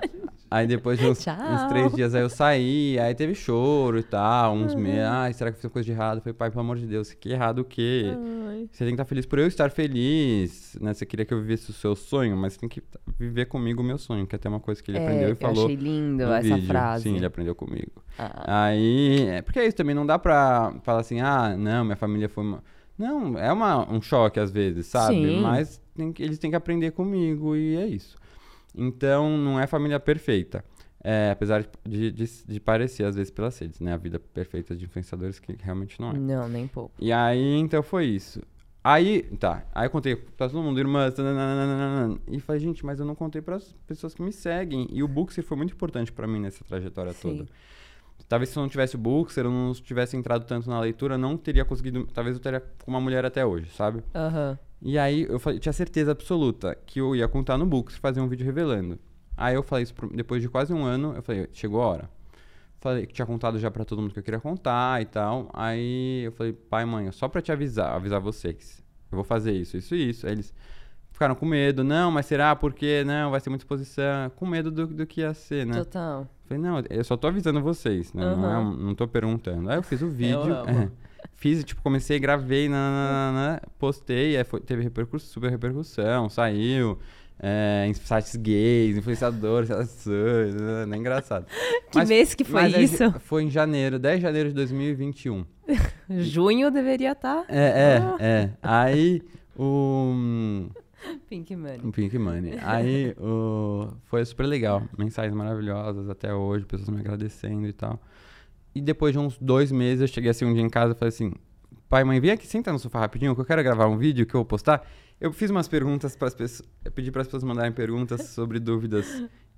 Aí depois de uns, [laughs] uns três dias aí eu saí, aí teve choro e tal, uns meses. Ai, será que eu fiz coisa de errado? Eu falei, pai, pelo amor de Deus, que errado o quê? Ai. Você tem que estar feliz por eu estar feliz, né? Você queria que eu vivesse o seu sonho, mas tem que viver comigo o meu sonho, que é até uma coisa que ele É, aprendeu e eu falou achei lindo essa vídeo. frase. Sim, ele aprendeu comigo. Ah, Aí, é porque é isso, também não dá pra falar assim, ah, não, minha família foi uma... Não, é uma, um choque às vezes, sabe? Sim. Mas tem eles têm que aprender comigo e é isso. Então, não é família perfeita. É, apesar de, de, de parecer, às vezes, pelas redes, né? A vida perfeita de influenciadores que realmente não é. não, nem pouco. E aí, então foi isso. Aí, tá. Aí eu contei pra todo mundo, irmãs, e falei, gente, mas eu não contei pras pessoas que me seguem. E o Bookser foi muito importante pra mim nessa trajetória Sim. toda. Talvez se eu não tivesse o Bookser, eu não tivesse entrado tanto na leitura, não teria conseguido. Talvez eu teria com uma mulher até hoje, sabe? Aham. E aí eu falei, tinha certeza absoluta que eu ia contar no Bookser, fazer um vídeo revelando. Aí eu falei isso pro- depois de quase um ano, eu falei, chegou a hora. Falei que tinha contado já pra todo mundo que eu queria contar e tal. Aí eu falei, pai, mãe, só pra te avisar, avisar vocês. Eu vou fazer isso, isso e isso. Aí eles ficaram com medo, não, mas será? Porque não, vai ser muita exposição. Com medo do, do que ia ser, né? Total. Falei, não, eu só tô avisando vocês, né? Não, é um- não tô perguntando. Aí eu fiz o vídeo. amo. [laughs] é, fiz, tipo, comecei, gravei, nananana, postei, aí foi- teve repercussão, super repercussão, saiu. É, em sites gays, influenciadores, relações, né? é engraçado. [laughs] Que mês que foi mas é isso? ja- Foi em janeiro, 10 de janeiro de 2021. [laughs] Junho deveria estar. É, é, é. Aí o. [laughs] Pink Money. Pink Money. Aí o... foi super legal. Mensagens maravilhosas até hoje, pessoas me agradecendo e tal. E depois de uns dois meses, eu cheguei assim um dia em casa e falei assim: pai, mãe, vem aqui, senta no sofá rapidinho, que eu quero gravar um vídeo que eu vou postar. Eu fiz umas perguntas para as pessoas. Eu pedi para as pessoas mandarem perguntas [laughs] sobre dúvidas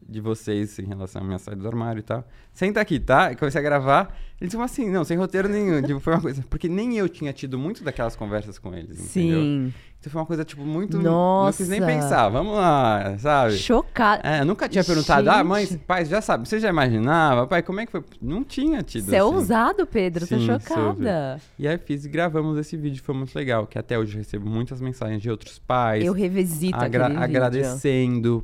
de vocês em relação à minha saída do armário e tal. Senta aqui, tá? Eu comecei a gravar. Eles disseram assim, não, sem roteiro nenhum. tipo, foi uma coisa. Porque nem eu tinha tido muito daquelas conversas com eles, entendeu? Sim. Então foi uma coisa, tipo, muito. Não quis nem Nossa. pensar, vamos lá, sabe? Chocada. É, nunca tinha perguntado, ah, mãe, Gente. pai, já sabe, você já imaginava? Pai, como é que foi? Não tinha tido. Você é assim. ousado, Pedro. Tô Sim, chocada. E aí fiz e gravamos esse vídeo, foi muito legal. Que até hoje eu recebo muitas mensagens de outros pais Eu revisito agra- aquele vídeo. agradecendo.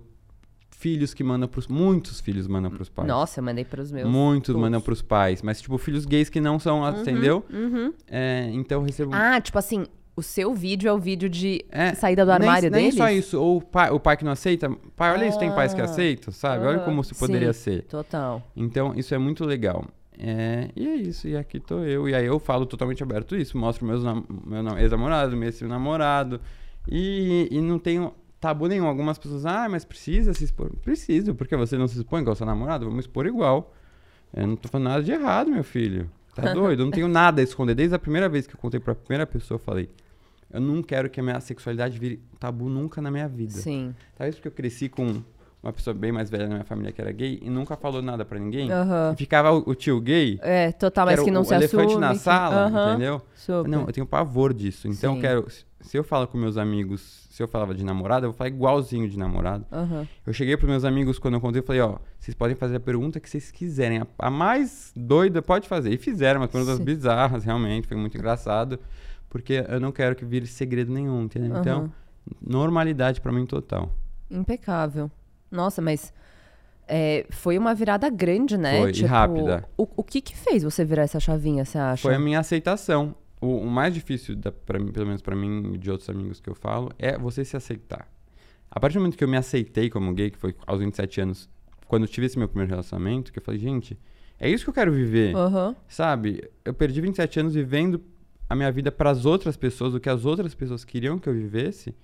Filhos que mandam pros. Muitos filhos mandam pros pais. Nossa, eu mandei pros meus. Muitos todos. mandam pros pais. Mas, tipo, filhos gays que não são, entendeu? Uhum. É, então eu recebo. Ah, tipo assim, o seu vídeo é o vídeo de É, saída do nem, armário nem deles? só isso, ou o pai, o pai que não aceita. Pai, olha isso, tem pais que Ah, aceitam, sabe? Olha aham, como se poderia sim. ser. Total. Então, isso é muito legal. É, e é isso, e aqui tô eu. E aí eu falo totalmente aberto isso, mostro meus meu nam- ex-namorado, meu ex-namorado. E, e não tenho tabu nenhum. Algumas pessoas, ah, mas precisa se expor. Preciso, porque você não se expõe igual seu namorado, vamos expor igual. Eu não tô falando nada de errado, meu filho. Tá [laughs] doido? Eu não tenho nada a esconder. Desde a primeira vez que eu contei pra primeira pessoa, eu falei. Eu não quero que a minha sexualidade vire tabu nunca na minha vida. Sim. Talvez porque eu cresci com uma pessoa bem mais velha na minha família que era gay e nunca falou nada pra ninguém. Aham. E ficava o, o tio gay, É, total, que mas era que não o se elefante assume. na que- sala, Aham, entendeu? Super. Não, eu tenho pavor disso. Então Sim. eu quero. Se- eu falo com meus amigos, se eu falava de namorado, eu vou falar igualzinho de namorado. Aham. Eu cheguei pros meus amigos quando eu contei, eu falei, ó, vocês podem fazer a pergunta que vocês quiserem. A, a mais doida pode fazer. E fizeram umas perguntas Sim. bizarras, realmente, foi muito engraçado. Porque eu não quero que vire segredo nenhum, entendeu? Então, Aham. normalidade pra mim total. Impecável. Nossa, mas é, foi uma virada grande, né? Foi, e rápida. O, o que que fez você virar essa chavinha, você acha? Foi a minha aceitação. O, o mais difícil, da, pra mim, pelo menos pra mim e de outros amigos que eu falo, é você se aceitar. A partir do momento que eu me aceitei como gay, que foi aos 27 anos, quando eu tive esse meu primeiro relacionamento, que eu falei, gente, é isso que eu quero viver. Aham. Sabe? Eu perdi 27 anos vivendo a minha vida pras outras pessoas, o que as outras pessoas queriam que eu vivesse.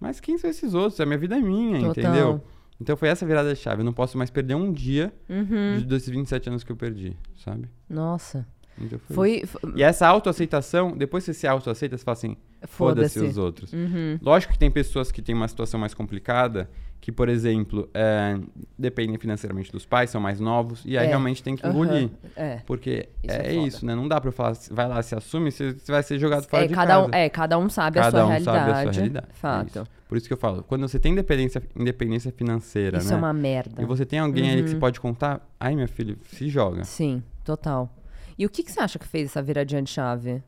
Mas quem são esses outros? A minha vida é minha, Total. entendeu? Então foi essa virada chave. Eu não posso mais perder um dia Uhum. de- desses 27 anos que eu perdi, sabe? Nossa. Então foi Foi. fo- e essa autoaceitação, depois que você se autoaceita, você fala assim, foda-se os outros. Uhum. Lógico que tem pessoas que têm uma situação mais complicada, que, por exemplo, é, dependem financeiramente dos pais, são mais novos, e aí É. realmente tem que engolir. É. Porque Isso é, é foda. isso, né? Não dá pra eu falar, vai lá, se assume, você você vai ser jogado fora É de cada, casa. um, é, cada um sabe a Cada sua um realidade. sabe a sua realidade. é Fato. isso. Por isso que eu falo, quando você tem independência, independência financeira, Isso né? é uma merda. E você tem alguém ali que Uhum. você pode contar, ai, meu filho, se joga. Sim, total. E o que, que você acha que fez essa viradinha de chave?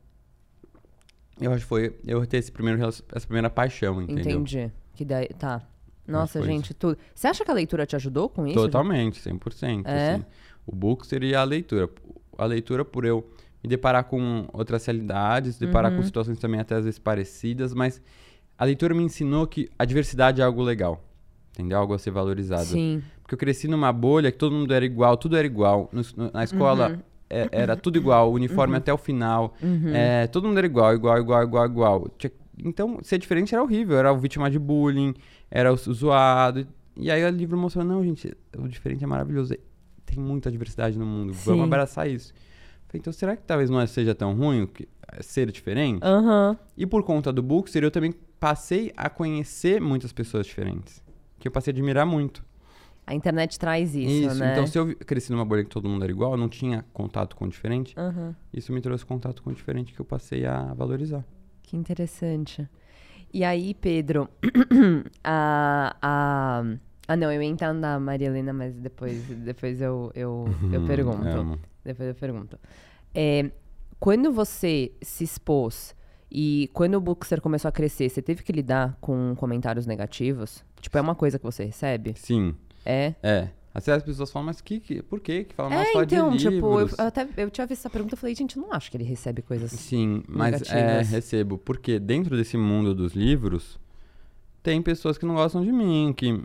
Eu acho que foi eu ter esse primeiro, essa primeira paixão, entendeu? Entendi. Que daí. Tá. Nossa, gente, tudo. Você acha que a leitura te ajudou com isso? Totalmente, 100%. É? Assim. O book seria a leitura. A leitura por eu me deparar com outras realidades, deparar Uhum. com situações também até às vezes parecidas, mas a leitura me ensinou que a diversidade é algo legal. Entendeu? Algo a ser valorizado. Sim. Porque eu cresci numa bolha que todo mundo era igual, tudo era igual. No- na escola Uhum. É- era tudo igual, o uniforme até o final. É, todo mundo era igual, igual, igual, igual, igual. Então, ser diferente era horrível. Era o vítima de bullying, era o zoado. E aí o livro mostrou, não, gente, o diferente é maravilhoso. Tem muita diversidade no mundo. Sim. Vamos abraçar isso. Falei, então, será que talvez não seja tão ruim que- ser diferente? Aham. E por conta do Bookster, eu também passei a conhecer muitas pessoas diferentes. Que eu passei a admirar muito. A internet traz isso, né? Então, se eu cresci numa bolha que todo mundo era igual, eu não tinha contato com o diferente, Aham. isso me trouxe contato com o diferente que eu passei a valorizar. Que interessante. E aí, Pedro, [clears throat] a, a, Ah, não, eu ia entrar na Maria Helena, mas depois, depois eu, eu, eu [laughs] pergunto. Amo. Depois eu pergunto. É, quando você se expôs e quando o Bookster começou a crescer, você teve que lidar com comentários negativos? Tipo, é uma coisa que você recebe? Sim, É? é. Às vezes as pessoas falam, mas que, que, por que que falam É, mal só então, de tipo, eu, livros? eu até eu tinha visto essa pergunta e falei, gente, eu não acho que ele recebe coisas. Sim, mas é, recebo. Porque dentro desse mundo dos livros, tem pessoas que não gostam de mim, que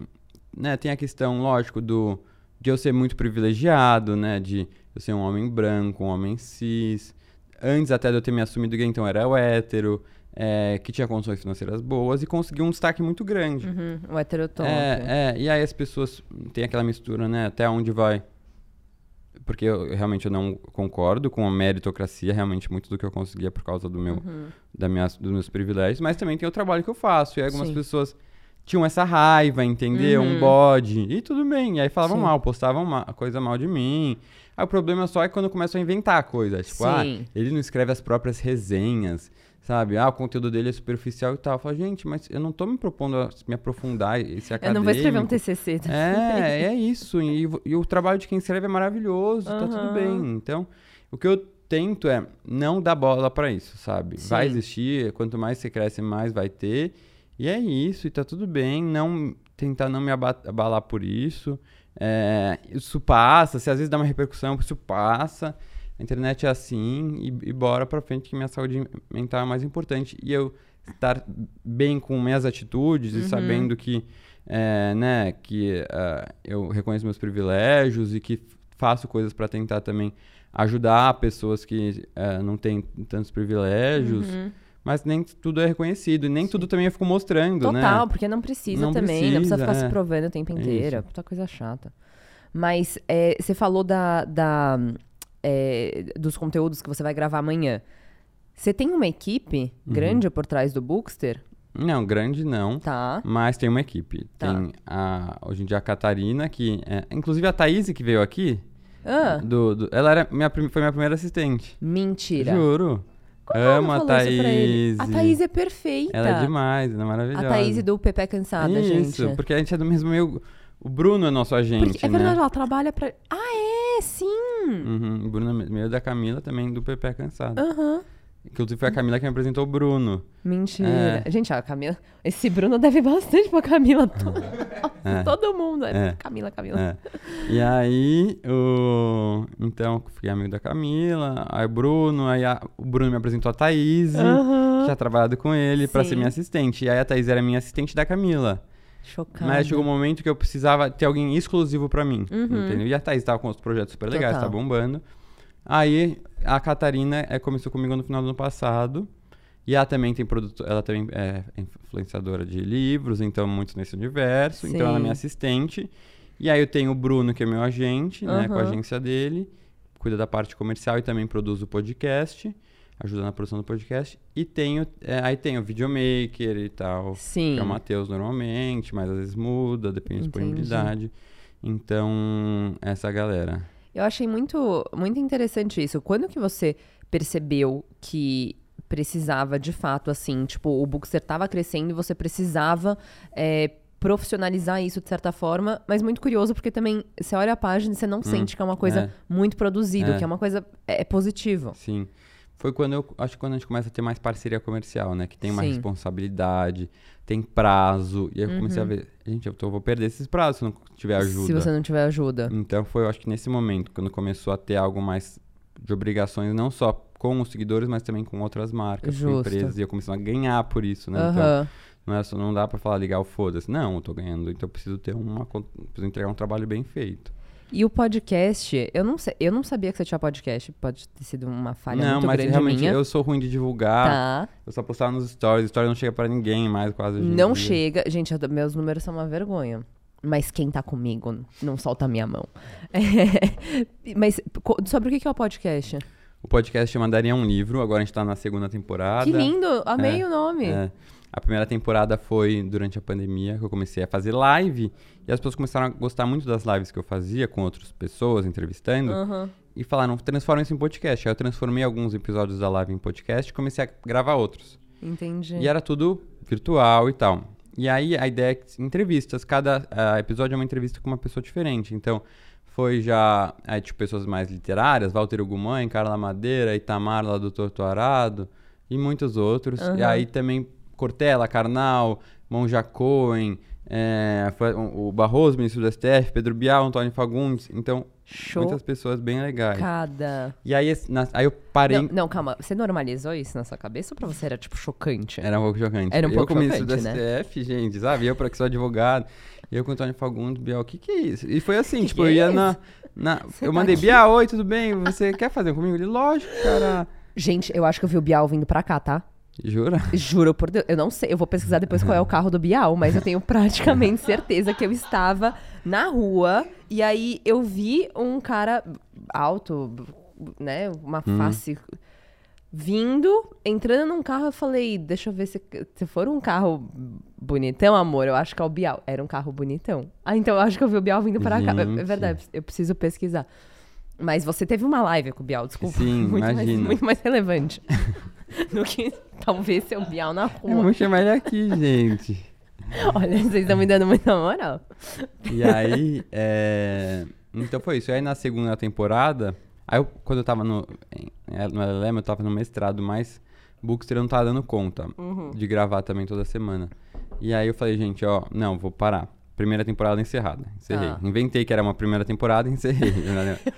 né, tem a questão, lógico, do de eu ser muito privilegiado, né? De eu ser um homem branco, um homem cis. Antes até de eu ter me assumido gay, então era o hétero, é, que tinha condições financeiras boas e consegui um destaque muito grande. Uhum, o heterotop. É, é, e aí as pessoas tem aquela mistura, né? Até onde vai. Porque eu realmente eu não concordo com a meritocracia, realmente muito do que eu conseguia por causa do meu, Uhum. da minha, dos meus privilégios, mas também tem o trabalho que eu faço. E algumas Sim. pessoas tinham essa raiva, entendeu? Uhum. Um bode. E tudo bem. E aí falavam Sim. mal, postavam ma coisa mal de mim. Aí o problema só é quando começam a inventar coisas. Tipo, ah, Sim. ele não escreve as próprias resenhas, sabe? Ah, o conteúdo dele é superficial e tal. Eu falo, gente, mas eu não tô me propondo a me aprofundar esse Eu acadêmico. não vou escrever um TCC. tá? É, é isso. E, e o trabalho de quem escreve é maravilhoso, tá tudo bem. Então, o que eu tento é não dar bola pra isso, sabe? Vai Sim. existir, quanto mais você cresce, mais vai ter. E é isso, e tá tudo bem. Não tentar não me aba- abalar por isso. É, isso passa, se às vezes dá uma repercussão, isso passa. A internet é assim, e, e bora pra frente que minha saúde mental é mais importante. E eu estar bem com minhas atitudes Uhum. e sabendo que, é, né, que ah, eu reconheço meus privilégios e que faço coisas pra tentar também ajudar pessoas que eh, não têm tantos privilégios. Uhum. Mas nem tudo é reconhecido. E nem tudo também eu fico mostrando, né? Total, porque não precisa Não também, não precisa precisa, ficar se é. provando o tempo É inteiro. É isso. puta coisa chata. Mas é, você falou da, da, é, dos conteúdos que você vai gravar amanhã. Você tem uma equipe Uhum. grande por trás do Bookster? Não, grande não. Tá. Mas tem uma equipe. Tá. Tem a, hoje em dia a Catarina, que. É, inclusive a Thaís que veio aqui. Ah, do- do- ela era minha, foi minha primeira assistente. mentira. Juro. Como Amo a isso? Thaís. A Thaís é perfeita. Ela é demais, ela é maravilhosa. A Thaís do Pepe é Cansada, Isso, gente. porque a gente é do mesmo meio. O Bruno é nosso agente. Porque- é né? verdade, ela trabalha pra. Ah, é? Sim! Uhum, o Bruno é meio da Camila também, do Pepe é Cansado. Aham. Inclusive foi a Camila que me apresentou o Bruno. Mentira. É. Gente, a Camila. Esse Bruno deve bastante pra Camila. Todo, [laughs] É. todo mundo. É. É. Camila, Camila. E aí, o... então, fiquei amigo da Camila, aí o Bruno, aí a- o Bruno me apresentou a Thaís, Aham. que tinha trabalhado com ele pra ser Sim. minha assistente. E aí a Thaís era minha assistente da Camila. Chocada. Mas chegou um momento que eu precisava ter alguém exclusivo pra mim, Uhum. entendeu? E a Thaís tava com outros projetos super legais, Total. tá bombando. Aí a Catarina é, começou comigo no final do ano passado. E ela também tem produto, ela também é influenciadora de livros, então muito nesse universo. Então ela é Sim. minha assistente. E aí eu tenho o Bruno, que é meu agente, né, com a agência dele, cuida da parte comercial e também produz o podcast, ajuda na produção do podcast. E tenho, é, aí tem o videomaker e tal, Sim. que é o Matheus normalmente, mas às vezes muda, depende da disponibilidade. Então, essa galera. Eu achei muito, muito interessante isso. Quando que você percebeu que precisava, de fato, assim, tipo, o Bookster tava crescendo e você precisava é, profissionalizar isso de certa forma, mas muito curioso porque também você olha a página e você não sente que é uma coisa é. muito produzida, É. que é uma coisa é, é positivo. Sim. Foi quando eu acho que quando a gente começa a ter mais parceria comercial, né? Que tem uma Sim. responsabilidade, tem prazo. E aí eu comecei a ver, gente, eu tô- vou perder esses prazos se não tiver ajuda. Uhum. Se você não tiver ajuda. Então foi, eu acho que nesse momento, quando começou a ter algo mais de obrigações, não só com os seguidores, mas também com outras marcas, com Justo. empresas. E eu comecei a ganhar por isso, né? Então, Aham. não, é só, não dá pra falar ligar o foda-se. Não, eu tô ganhando, então eu preciso ter uma. Preciso entregar um trabalho bem feito. E o podcast, eu não sei, eu não sabia que você tinha podcast, pode ter sido uma falha não, muito mas grande realmente minha. eu sou ruim de divulgar. Tá. Eu só postava nos stories, stories não chega pra ninguém mais quase. Não chega. Gente, eu- meus números são uma vergonha. Mas quem tá comigo não solta a minha mão. É, [laughs] Mas sobre o que que é o podcast? O podcast chama Daria um Livro, agora a gente tá na segunda temporada. Que lindo! Amei É, o nome. É. A primeira temporada foi durante a pandemia, que eu comecei a fazer live. E as pessoas começaram a gostar muito das lives que eu fazia com outras pessoas, entrevistando. Aham. E falaram, transforma isso em podcast. Aí eu transformei alguns episódios da live em podcast e comecei a gravar outros. Entendi. E era tudo virtual e tal. E aí a ideia é que entrevistas, cada ah, episódio é uma entrevista com uma pessoa diferente. Então, foi já aí, tipo, pessoas mais literárias, Walter Ugumãe, Carla Madeira, Itamar lá do Torto Arado e muitos outros. E Aham. aí também Cortella, Karnal, Monja Cohen, é, o Barroso, ministro do STF, Pedro Bial, Antônio Fagundes. Então, muitas pessoas bem legais. Chocada. E aí, na- aí eu parei. Não, não, calma. Você normalizou isso na sua cabeça ou pra você era, tipo, chocante? Era um pouco chocante. Era um eu pouco como ministro do chocante, né? STF, gente, sabe? Eu pra que sou advogado. Eu com o Antônio Fagundes, Bial, o que que é isso? E foi assim, Que tipo, que eu é ia isso? na... na Você eu tá mandei, aqui? Bial, oi, tudo bem? Você quer fazer comigo? Ele, lógico, cara. Gente, eu acho que eu vi o Bial vindo pra cá, tá? Jura? Juro por Deus. Eu não sei. Eu vou pesquisar depois qual é o [laughs] carro do Bial, mas eu tenho praticamente certeza que eu estava na rua e aí eu vi um cara alto, né? Uma Hum. face vindo, entrando num carro. Eu falei, deixa eu ver se, se for um carro bonitão, amor, eu acho que é o Bial. Era um carro bonitão. Ah, então eu acho que eu vi o Bial vindo pra cá. É- verdade, eu preciso pesquisar. Mas você teve uma live com o Bial, desculpa. Sim, [laughs] muito mais, imagina. muito mais relevante [laughs] [laughs] do que talvez ser o Bial na rua. Vamos chamar ele aqui, gente. [laughs] Olha, vocês estão me dando muita moral. E aí, é... Então foi isso. E aí na segunda temporada, aí eu, quando eu tava no, em- no LLM, eu tava no mestrado, mas Bookster eu não tava dando conta Uhum. de gravar também toda semana. E aí eu falei, gente, ó, não, vou parar. Primeira temporada encerrada. Encerrei. Ah. Inventei que era uma primeira temporada e encerrei. [laughs] né? [laughs]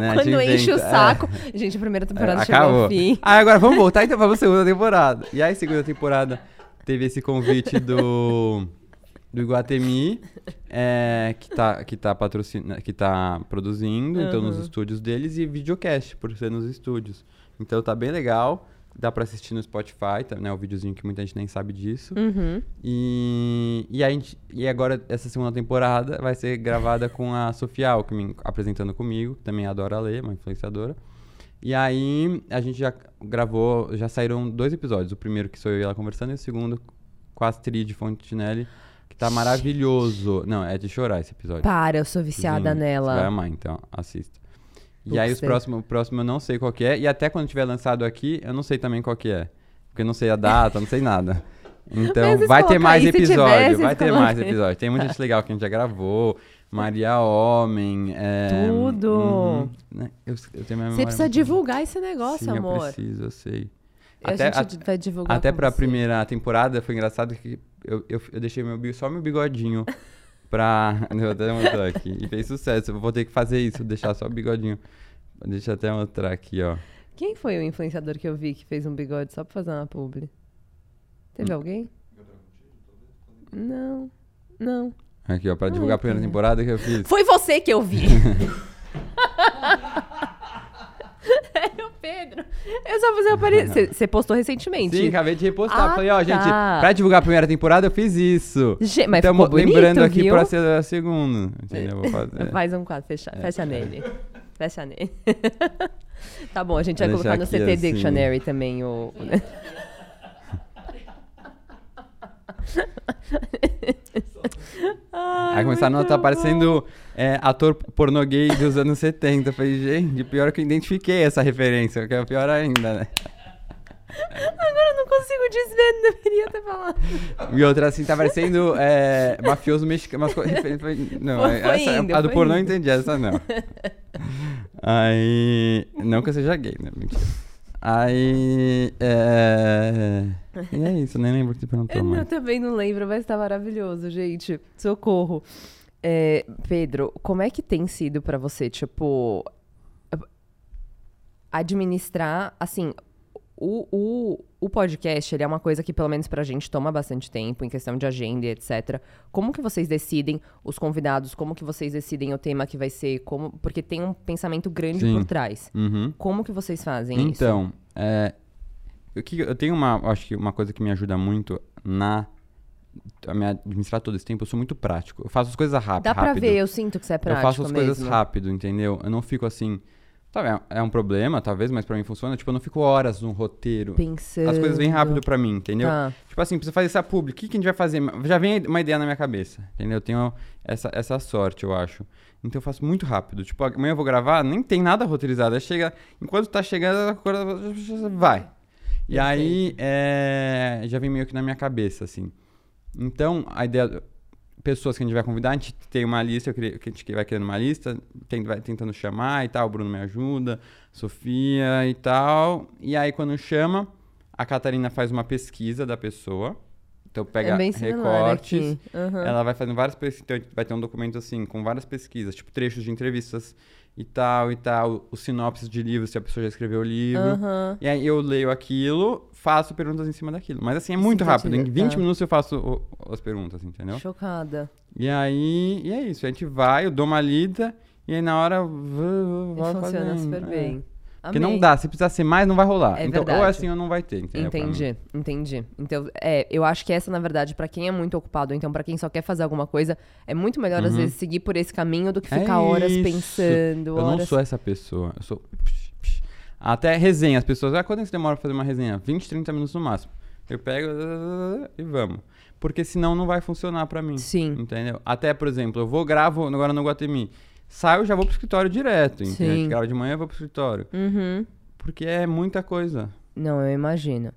Né, Quando enche o é. saco. Gente, a primeira temporada chegou Acabou. ao fim. Ah, agora vamos voltar então pra segunda temporada. E aí, segunda temporada, teve esse convite do, do Iguatemi, é, que, tá, que, tá patrocina, que tá produzindo, então, nos Uhum. estúdios deles, e videocast, por ser nos estúdios. Então tá bem legal. Dá pra assistir no Spotify, tá, né? O videozinho que muita gente nem sabe disso. Uhum. E, e, a gente, e agora, essa segunda temporada vai ser gravada com a Sofia Alckmin apresentando comigo, que também adora ler, uma influenciadora. E aí, a gente já gravou, já saíram dois episódios. O primeiro que sou eu e ela conversando, e o segundo com a Astrid Fontinelli, que tá maravilhoso. Não, é de chorar esse episódio. Para, eu sou viciada Sim, Você vai nela. amar, então, assista. E aí, os próximos, o próximo eu não sei qual que é. E até quando tiver lançado aqui, eu não sei também qual que é. Porque eu não sei a data, não sei nada. Então, vai ter mais aí, episódio, tiver, vai ter mais episódio. Tem muita gente legal que a gente já gravou. Maria Homem. é, Tudo. uhum, né? eu, eu tenho minha Você precisa divulgar esse negócio, Sim, eu amor. preciso, eu sei. A Até, gente vai divulgar até pra você. primeira temporada foi engraçado que eu, eu, eu deixei meu, só meu bigodinho [laughs] pra. [laughs] Eu até mostrar aqui. E fez sucesso. Eu vou ter que fazer isso, deixar só o bigodinho. Deixa eu até mostrar aqui, ó. Quem foi o influenciador que eu vi que fez um bigode só pra fazer uma publi? Teve Hum. alguém? Não. Não. Aqui, ó, pra Ai, divulgar a primeira temporada que eu fiz. Foi você que eu vi. [laughs] [laughs] Pedro. Eu só fazia aparecer. Você [laughs] postou recentemente. Sim, acabei de repostar. Ah, Falei, ó, gente, tá. pra divulgar a primeira temporada eu fiz isso. Ge- mas então, ficou bonito, lembrando aqui viu? pra ser a segunda. Entendeu? Vou fazer. [laughs] Faz um quadro, fecha, É. fecha nele. Fecha nele. [laughs] tá bom, a gente vai Vou colocar no CT assim. Dictionary também o. o- Aí começaram a estar aparecendo é, ator pornô gay dos anos 70. Eu falei, gente, pior que eu identifiquei essa referência, que é pior ainda, né? Agora eu não consigo dizer, não deveria ter falado. E outra assim, tá parecendo é, mafioso mexicano. Mas, não, Foi- essa, indo, a do pornô eu indo. entendi, essa não. Aí. Não que eu seja gay, né? Mentira. Aí. É... [laughs] E é isso, nem lembro o que você perguntou, Eu, não- mãe. também não lembro, mas tá maravilhoso, gente. Socorro. É, Pedro, como é que tem sido pra você, tipo, administrar, assim, o, o, o podcast, ele é uma coisa que, pelo menos pra gente, toma bastante tempo, em questão de agenda e etc. Como que vocês decidem os convidados? Como que vocês decidem o tema que vai ser? Como, porque tem um pensamento grande Sim. por trás. Uhum. Como que vocês fazem isso? Então, é, o que eu tenho uma, acho que uma coisa que me ajuda muito na a me administrar todo esse tempo, eu sou muito prático. Eu faço as coisas rápido. Dá pra rápido. ver, eu sinto que você é prático eu faço as coisas mesmo. rápido, entendeu? Eu não fico assim. Tá, é é um problema, talvez, mas pra mim funciona. Tipo, eu não fico horas num roteiro. Pensando. As coisas vêm rápido pra mim, entendeu? Tá. Tipo assim, precisa fazer essa publi. O que, que a gente vai fazer? Já vem uma ideia na minha cabeça, entendeu? Eu tenho essa, essa sorte, eu acho. Então eu faço muito rápido. Tipo, amanhã eu vou gravar, nem tem nada roteirizado. Chega, enquanto tá chegando, a coisa vai. E aí, é, já vem meio que na minha cabeça, assim. Então, a ideia. Pessoas que a gente vai convidar, a gente tem uma lista, queria- que a gente vai criando uma lista, tem, vai tentando chamar e tal, o Bruno me ajuda, Sofia e tal. E aí, quando chama, a Catarina faz uma pesquisa da pessoa. Então, pega é bem similar recortes. Aham. Ela vai fazendo várias pesquisas. Então, vai ter um documento assim, com várias pesquisas, tipo trechos de entrevistas e tal e tal, os sinopses de livros, se a pessoa já escreveu o livro. Aham. E aí eu leio aquilo, faço perguntas em cima daquilo. Mas assim, é muito rápido. Em entendi, 20 tá. minutos eu faço o- as perguntas, entendeu? Chocada. E aí, e é isso. A gente vai, eu dou uma lida, e aí na hora. vou- vou funciona fazendo, super é. Porque não dá, se precisar ser mais, não vai rolar. É então, ou é verdade. assim ou não vai ter, entendeu? Entendi, entendi. Então, é, eu acho que essa, na verdade, pra quem é muito ocupado, então pra quem só quer fazer alguma coisa, é muito melhor, às Uhum. vezes, seguir por esse caminho do que É ficar horas isso. pensando. Eu não horas... sou essa pessoa. Eu sou. Até resenha. As pessoas. Ah, quanto tempo você demora pra fazer uma resenha? 20, 30 minutos no máximo. Eu pego e vamos. Porque senão não vai funcionar pra mim. Sim. Entendeu? Até, por exemplo, eu vou, gravo agora no Guatemi. Saio, já vou pro escritório direto. Entendeu? Sim. Gravo de manhã, eu vou pro escritório. Uhum. Porque é muita coisa. Não, eu imagino.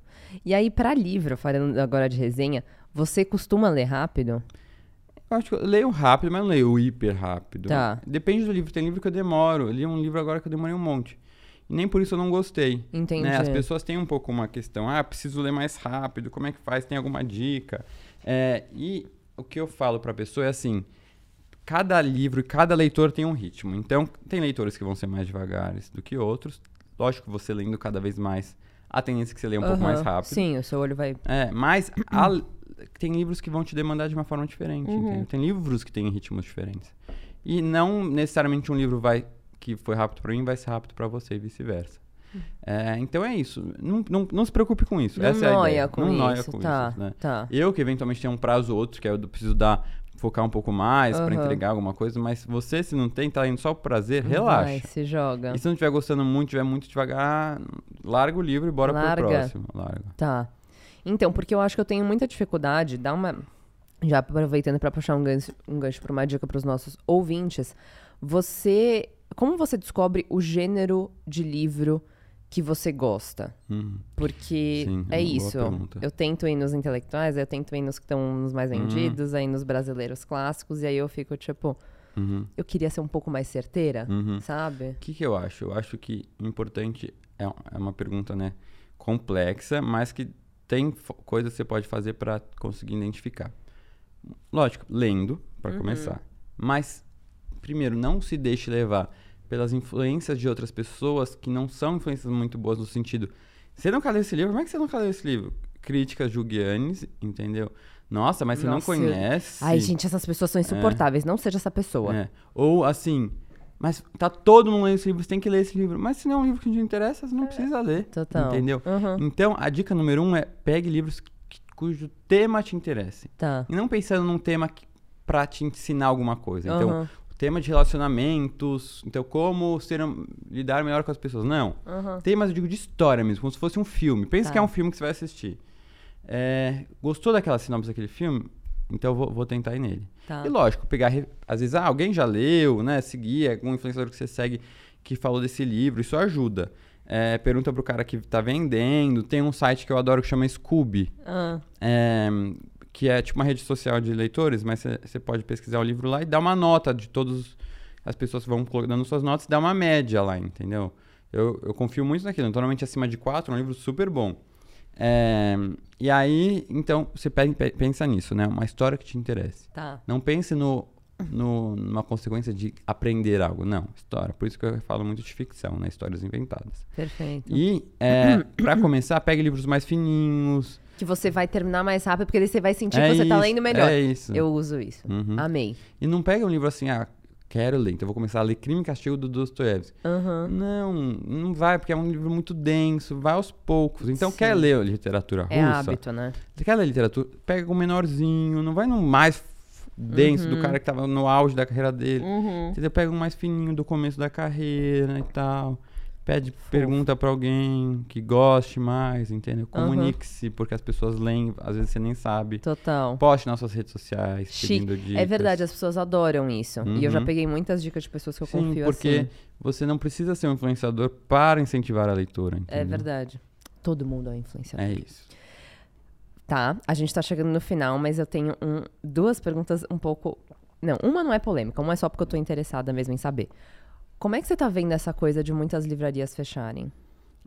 E aí, pra livro, falando agora de resenha, você costuma ler rápido? Eu acho que eu leio rápido, mas não leio hiper rápido. Tá. Depende do livro. Tem livro que eu demoro. Eu li um livro agora que eu demorei um monte. E nem por isso eu não gostei. Entendi. né? As pessoas têm um pouco uma questão, ah, preciso ler mais rápido, como é que faz? Tem alguma dica? É, e o que eu falo pra pessoa é assim, cada livro e cada leitor tem um ritmo. Então, tem leitores que vão ser mais devagares do que outros. Lógico que você lendo cada vez mais, a tendência é que você leia um pouco mais rápido. Sim, o seu olho vai. É, mas a- tem livros que vão te demandar de uma forma diferente, Uhum. Tem livros que têm ritmos diferentes. E não necessariamente um livro vai que foi rápido pra mim vai ser rápido pra você e vice-versa. É, então é isso. Não, não, não se preocupe com isso. Não Essa é a noia ideia. com não noia isso. com tá, isso, né? tá. Eu que eventualmente tenho um prazo ou outro que eu preciso dar focar um pouco mais pra Aham. entregar alguma coisa, mas você se não tem, tá indo só por prazer, relaxa. Vai, se joga. E se não estiver gostando muito, estiver muito devagar, larga o livro e bora Larga. pro próximo. Larga. Tá. Então, porque eu acho que eu tenho muita dificuldade, dá uma. Já aproveitando pra puxar um gancho, um gancho pra uma dica pros nossos ouvintes, você. Como você descobre o gênero de livro que você gosta? Uhum. Porque Sim, é é isso. Eu tento ir nos intelectuais, eu tento ir nos que estão nos mais Uhum. vendidos, aí nos brasileiros clássicos, e aí eu fico tipo, Uhum. eu queria ser um pouco mais certeira, Uhum. sabe? O que, que eu acho? Eu acho que importante é, é uma pergunta, né, complexa, mas que tem coisas que você pode fazer para conseguir identificar. Lógico, lendo, para Uhum. começar. Mas, primeiro, não se deixe levar pelas influências de outras pessoas que não são influências muito boas no sentido. Você nunca leu esse livro? Como é que você nunca leu esse livro? Críticas julguianes, entendeu? Nossa, mas você não Nossa, eu- conhece. Ai, gente, essas pessoas são insuportáveis, não seja essa pessoa. É. Ou assim, mas tá todo mundo lendo esse livro, você tem que ler esse livro. Mas se não é um livro que te interessa, você não precisa ler. Total. Entendeu? Uhum. Então, a dica número um é pegue livros que- cujo tema te interesse. Tá. E não pensando num tema que, pra te ensinar alguma coisa. Então, Uhum. Tema de relacionamentos, então como ser, lidar melhor com as pessoas. Não. Uhum. Temas, eu digo, de história mesmo, como se fosse um filme. Pensa Tá. que é um filme que você vai assistir. É, gostou daquela sinopse daquele filme? Então eu vou, vou tentar ir nele. Tá. E lógico, pegar. Às vezes, ah, alguém já leu, né? Seguir algum influenciador que você segue que falou desse livro, isso ajuda. É, pergunta pro cara que tá vendendo. Tem um site que eu adoro que chama Scooby. Ah, é, que é tipo uma rede social de leitores, mas você- pode pesquisar o livro lá e dar uma nota de todos as pessoas que vão colocando suas notas e dar uma média lá, entendeu? Eu, eu confio muito naquilo. Então, normalmente acima de 4 é um livro super bom. É, e aí, então, você pe- pe- pensa nisso, né? Uma história que te interesse. tá. Não pense no, no, numa consequência de aprender algo. Não, história. Por isso que eu falo muito de ficção, né? Histórias inventadas. Perfeito. E, é, pra começar, pegue livros mais fininhos. Que você vai terminar mais rápido, porque daí você vai sentir É que você tá isso, lendo melhor. É isso. Eu uso isso. Uhum. Amei. E não pega um livro assim, ah, quero ler, então eu vou começar a ler Crime e Castigo do Dostoiévski. Aham. Não, não vai, porque é um livro muito denso, vai aos poucos. Então, Sim. quer ler literatura É russa? hábito, né? Você quer ler literatura? Pega um menorzinho, não vai no mais denso do cara que tava no auge da carreira dele. Uhum. Entendeu? Pega um mais fininho do começo da carreira e tal. Pede pergunta pra alguém que goste mais, entendeu? Comunique-se, porque as pessoas leem, às vezes você nem sabe. Total. Poste nas suas redes sociais, Chique. pedindo dicas. É verdade, as pessoas adoram isso. E eu já Uhum. peguei muitas dicas de pessoas que eu Sim, confio porque assim. você não precisa ser um influenciador para incentivar a leitura, É entendeu? verdade. Todo mundo é um influenciador. É isso. Tá, a gente tá chegando no final, mas eu tenho um- duas perguntas um pouco. Não, uma não é polêmica, uma é só porque eu tô interessada mesmo em saber. Como é que você tá vendo essa coisa de muitas livrarias fecharem?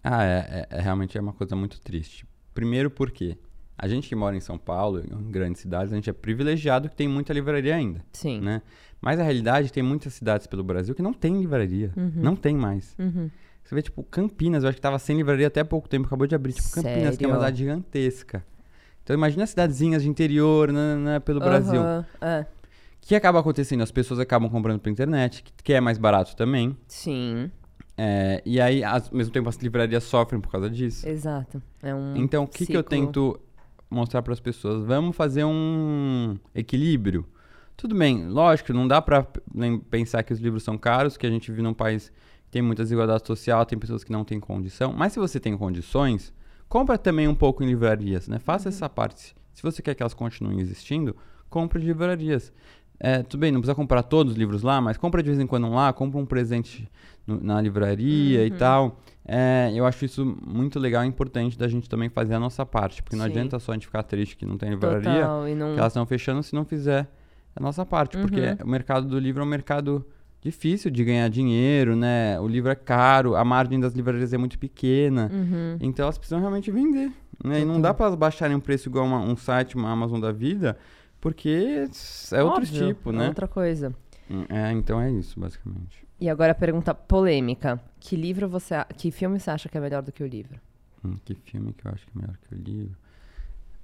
Ah, é, é- é realmente é uma coisa muito triste. Primeiro porque a gente que mora em São Paulo, em grandes cidades, a gente é privilegiado que tem muita livraria ainda, Sim. né? Mas a realidade tem muitas cidades pelo Brasil que não tem livraria. Não tem mais. Uhum. Você vê, tipo, Campinas, eu acho que tava sem livraria até há pouco tempo, acabou de abrir. Tipo, Campinas, que é uma Sério? cidade gigantesca. Então imagina cidadezinhas de interior, né, né, pelo Brasil. Aham, é. O que acaba acontecendo? As pessoas acabam comprando pela internet, que, é mais barato também. Sim, É, e aí, ao mesmo tempo, as livrarias sofrem por causa disso. exato. É um Então, o que, que eu tento mostrar para as pessoas? Vamos fazer um equilíbrio. Tudo bem, lógico, não dá para pensar que os livros são caros, que a gente vive num país que tem muita desigualdade social, tem pessoas que não têm condição. Mas se você tem condições, compra também um pouco em livrarias, né? Faça essa parte. Se você quer que elas continuem existindo, compre de livrarias. É, tudo bem, não precisa comprar todos os livros lá, mas compra de vez em quando um lá, compra um presente no- na livraria e tal. É, eu acho isso muito legal e importante da gente também fazer a nossa parte, porque não Sim. adianta só a gente ficar triste que não tem livraria, Total, não... que elas estão fechando se não fizer a nossa parte, porque Uhum. o mercado do livro é um mercado difícil de ganhar dinheiro, né? O livro é caro, a margem das livrarias é muito pequena. Uhum. Então elas precisam realmente vender. Né? E não dá para elas baixarem um preço igual uma- um site, uma Amazon da vida, porque é outro Óbvio, tipo, é né? outra coisa. É, então é isso, basicamente. E agora a pergunta polêmica. Que livro você... a- Que filme você acha que é melhor do que o livro? Hum, que filme que eu acho que é melhor que o livro?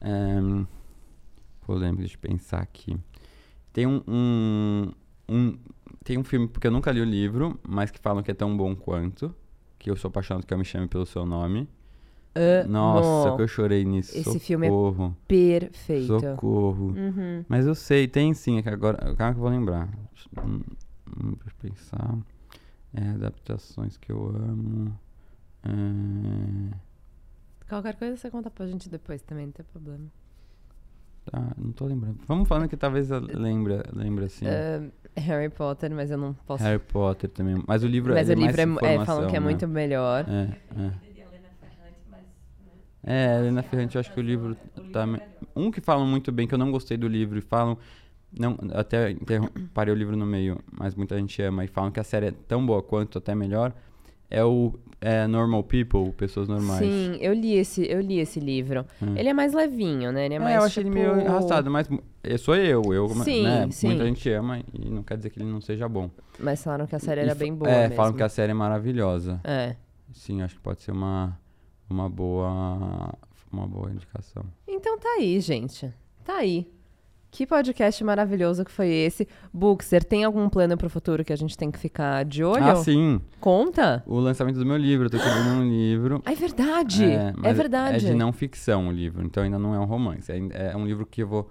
É, polêmico, deixa eu pensar aqui. Tem um, um, um- Tem um filme, porque eu nunca li o livro, mas que falam que é tão bom quanto. Que eu sou apaixonado que eu me chame pelo seu nome. Nossa, que eu chorei nisso. Esse filme é Socorro. Perfeito. Socorro. Uhum. Mas eu sei, tem sim, é que agora. Calma que eu vou lembrar. Hum, hum, pensar. É, adaptações que eu amo. É, Qualquer coisa você conta pra gente depois também, não tem problema. tá, não tô lembrando. Vamos falando que talvez eu lembre, lembre assim. Ah, Harry Potter, mas eu não posso... Harry Potter também. Mas o livro mas é o livro é, mais é, falam informação, que é né? muito melhor. É, é. É, Helena Ferrante, eu acho que o livro tá. Um que falam muito bem, que eu não gostei do livro, e falam. Não, até parei o livro no meio, mas muita gente ama, e falam que a série é tão boa quanto, até melhor. É o é Normal People, Pessoas Normais. Sim, eu li esse, eu li esse livro. Hum. Ele é mais levinho, né? Ele é, É, mais eu achei ele meio tipo- arrastado, mas eu sou eu, eu, Sim, né? sim. Muita gente ama e não quer dizer que ele não seja bom. Mas falaram que a série E era bem boa É, mesmo. falam que a série é maravilhosa. É. Sim, acho que pode ser uma, uma boa uma boa indicação. Então tá aí, gente. Tá aí. Que podcast maravilhoso que foi esse. Buxer, tem algum plano pro futuro que a gente tem que ficar de olho? Ah, sim. Conta. O lançamento do meu livro, eu tô escrevendo um livro. É verdade. É, mas verdade. É de não ficção o livro, então ainda não é um romance. É, é um livro que eu vou.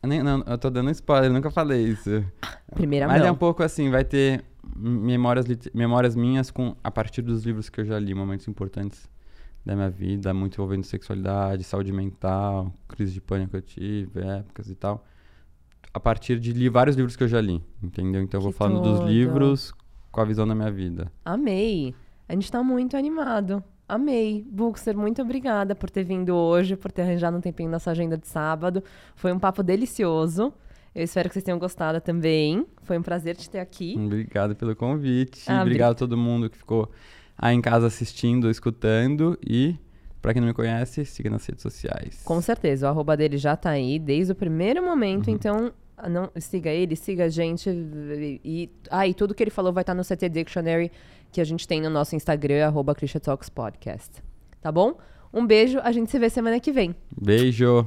Eu, nem, não, eu tô dando spoiler, nunca falei isso. Primeira Mas é um pouco assim, vai ter memórias, memórias minhas com a partir dos livros que eu já li, momentos importantes da minha vida, muito envolvendo sexualidade, saúde mental, crise de pânico que eu tive, épocas e tal. A partir de li vários livros que eu já li, entendeu? Então eu vou Que falando dos livros com a visão da minha vida. Amei. A gente tá muito animado. Amei. Buxer, muito obrigada por ter vindo hoje, por ter arranjado um tempinho na sua agenda de sábado. Foi um papo delicioso. Eu espero que vocês tenham gostado também. Foi um prazer te ter aqui. Obrigado pelo convite. Ah, Obrigado a todo mundo que ficou aí em casa assistindo, escutando. E, pra quem não me conhece, siga nas redes sociais. Com certeza, o arroba dele já tá aí desde o primeiro momento, Uhum. então ah, não, siga ele, siga a gente. E, ah, e tudo que ele falou vai estar no CT Dictionary que a gente tem no nosso Instagram, arroba Christian Talks Podcast. Tá bom? Um beijo, a gente se vê semana que vem. Beijo!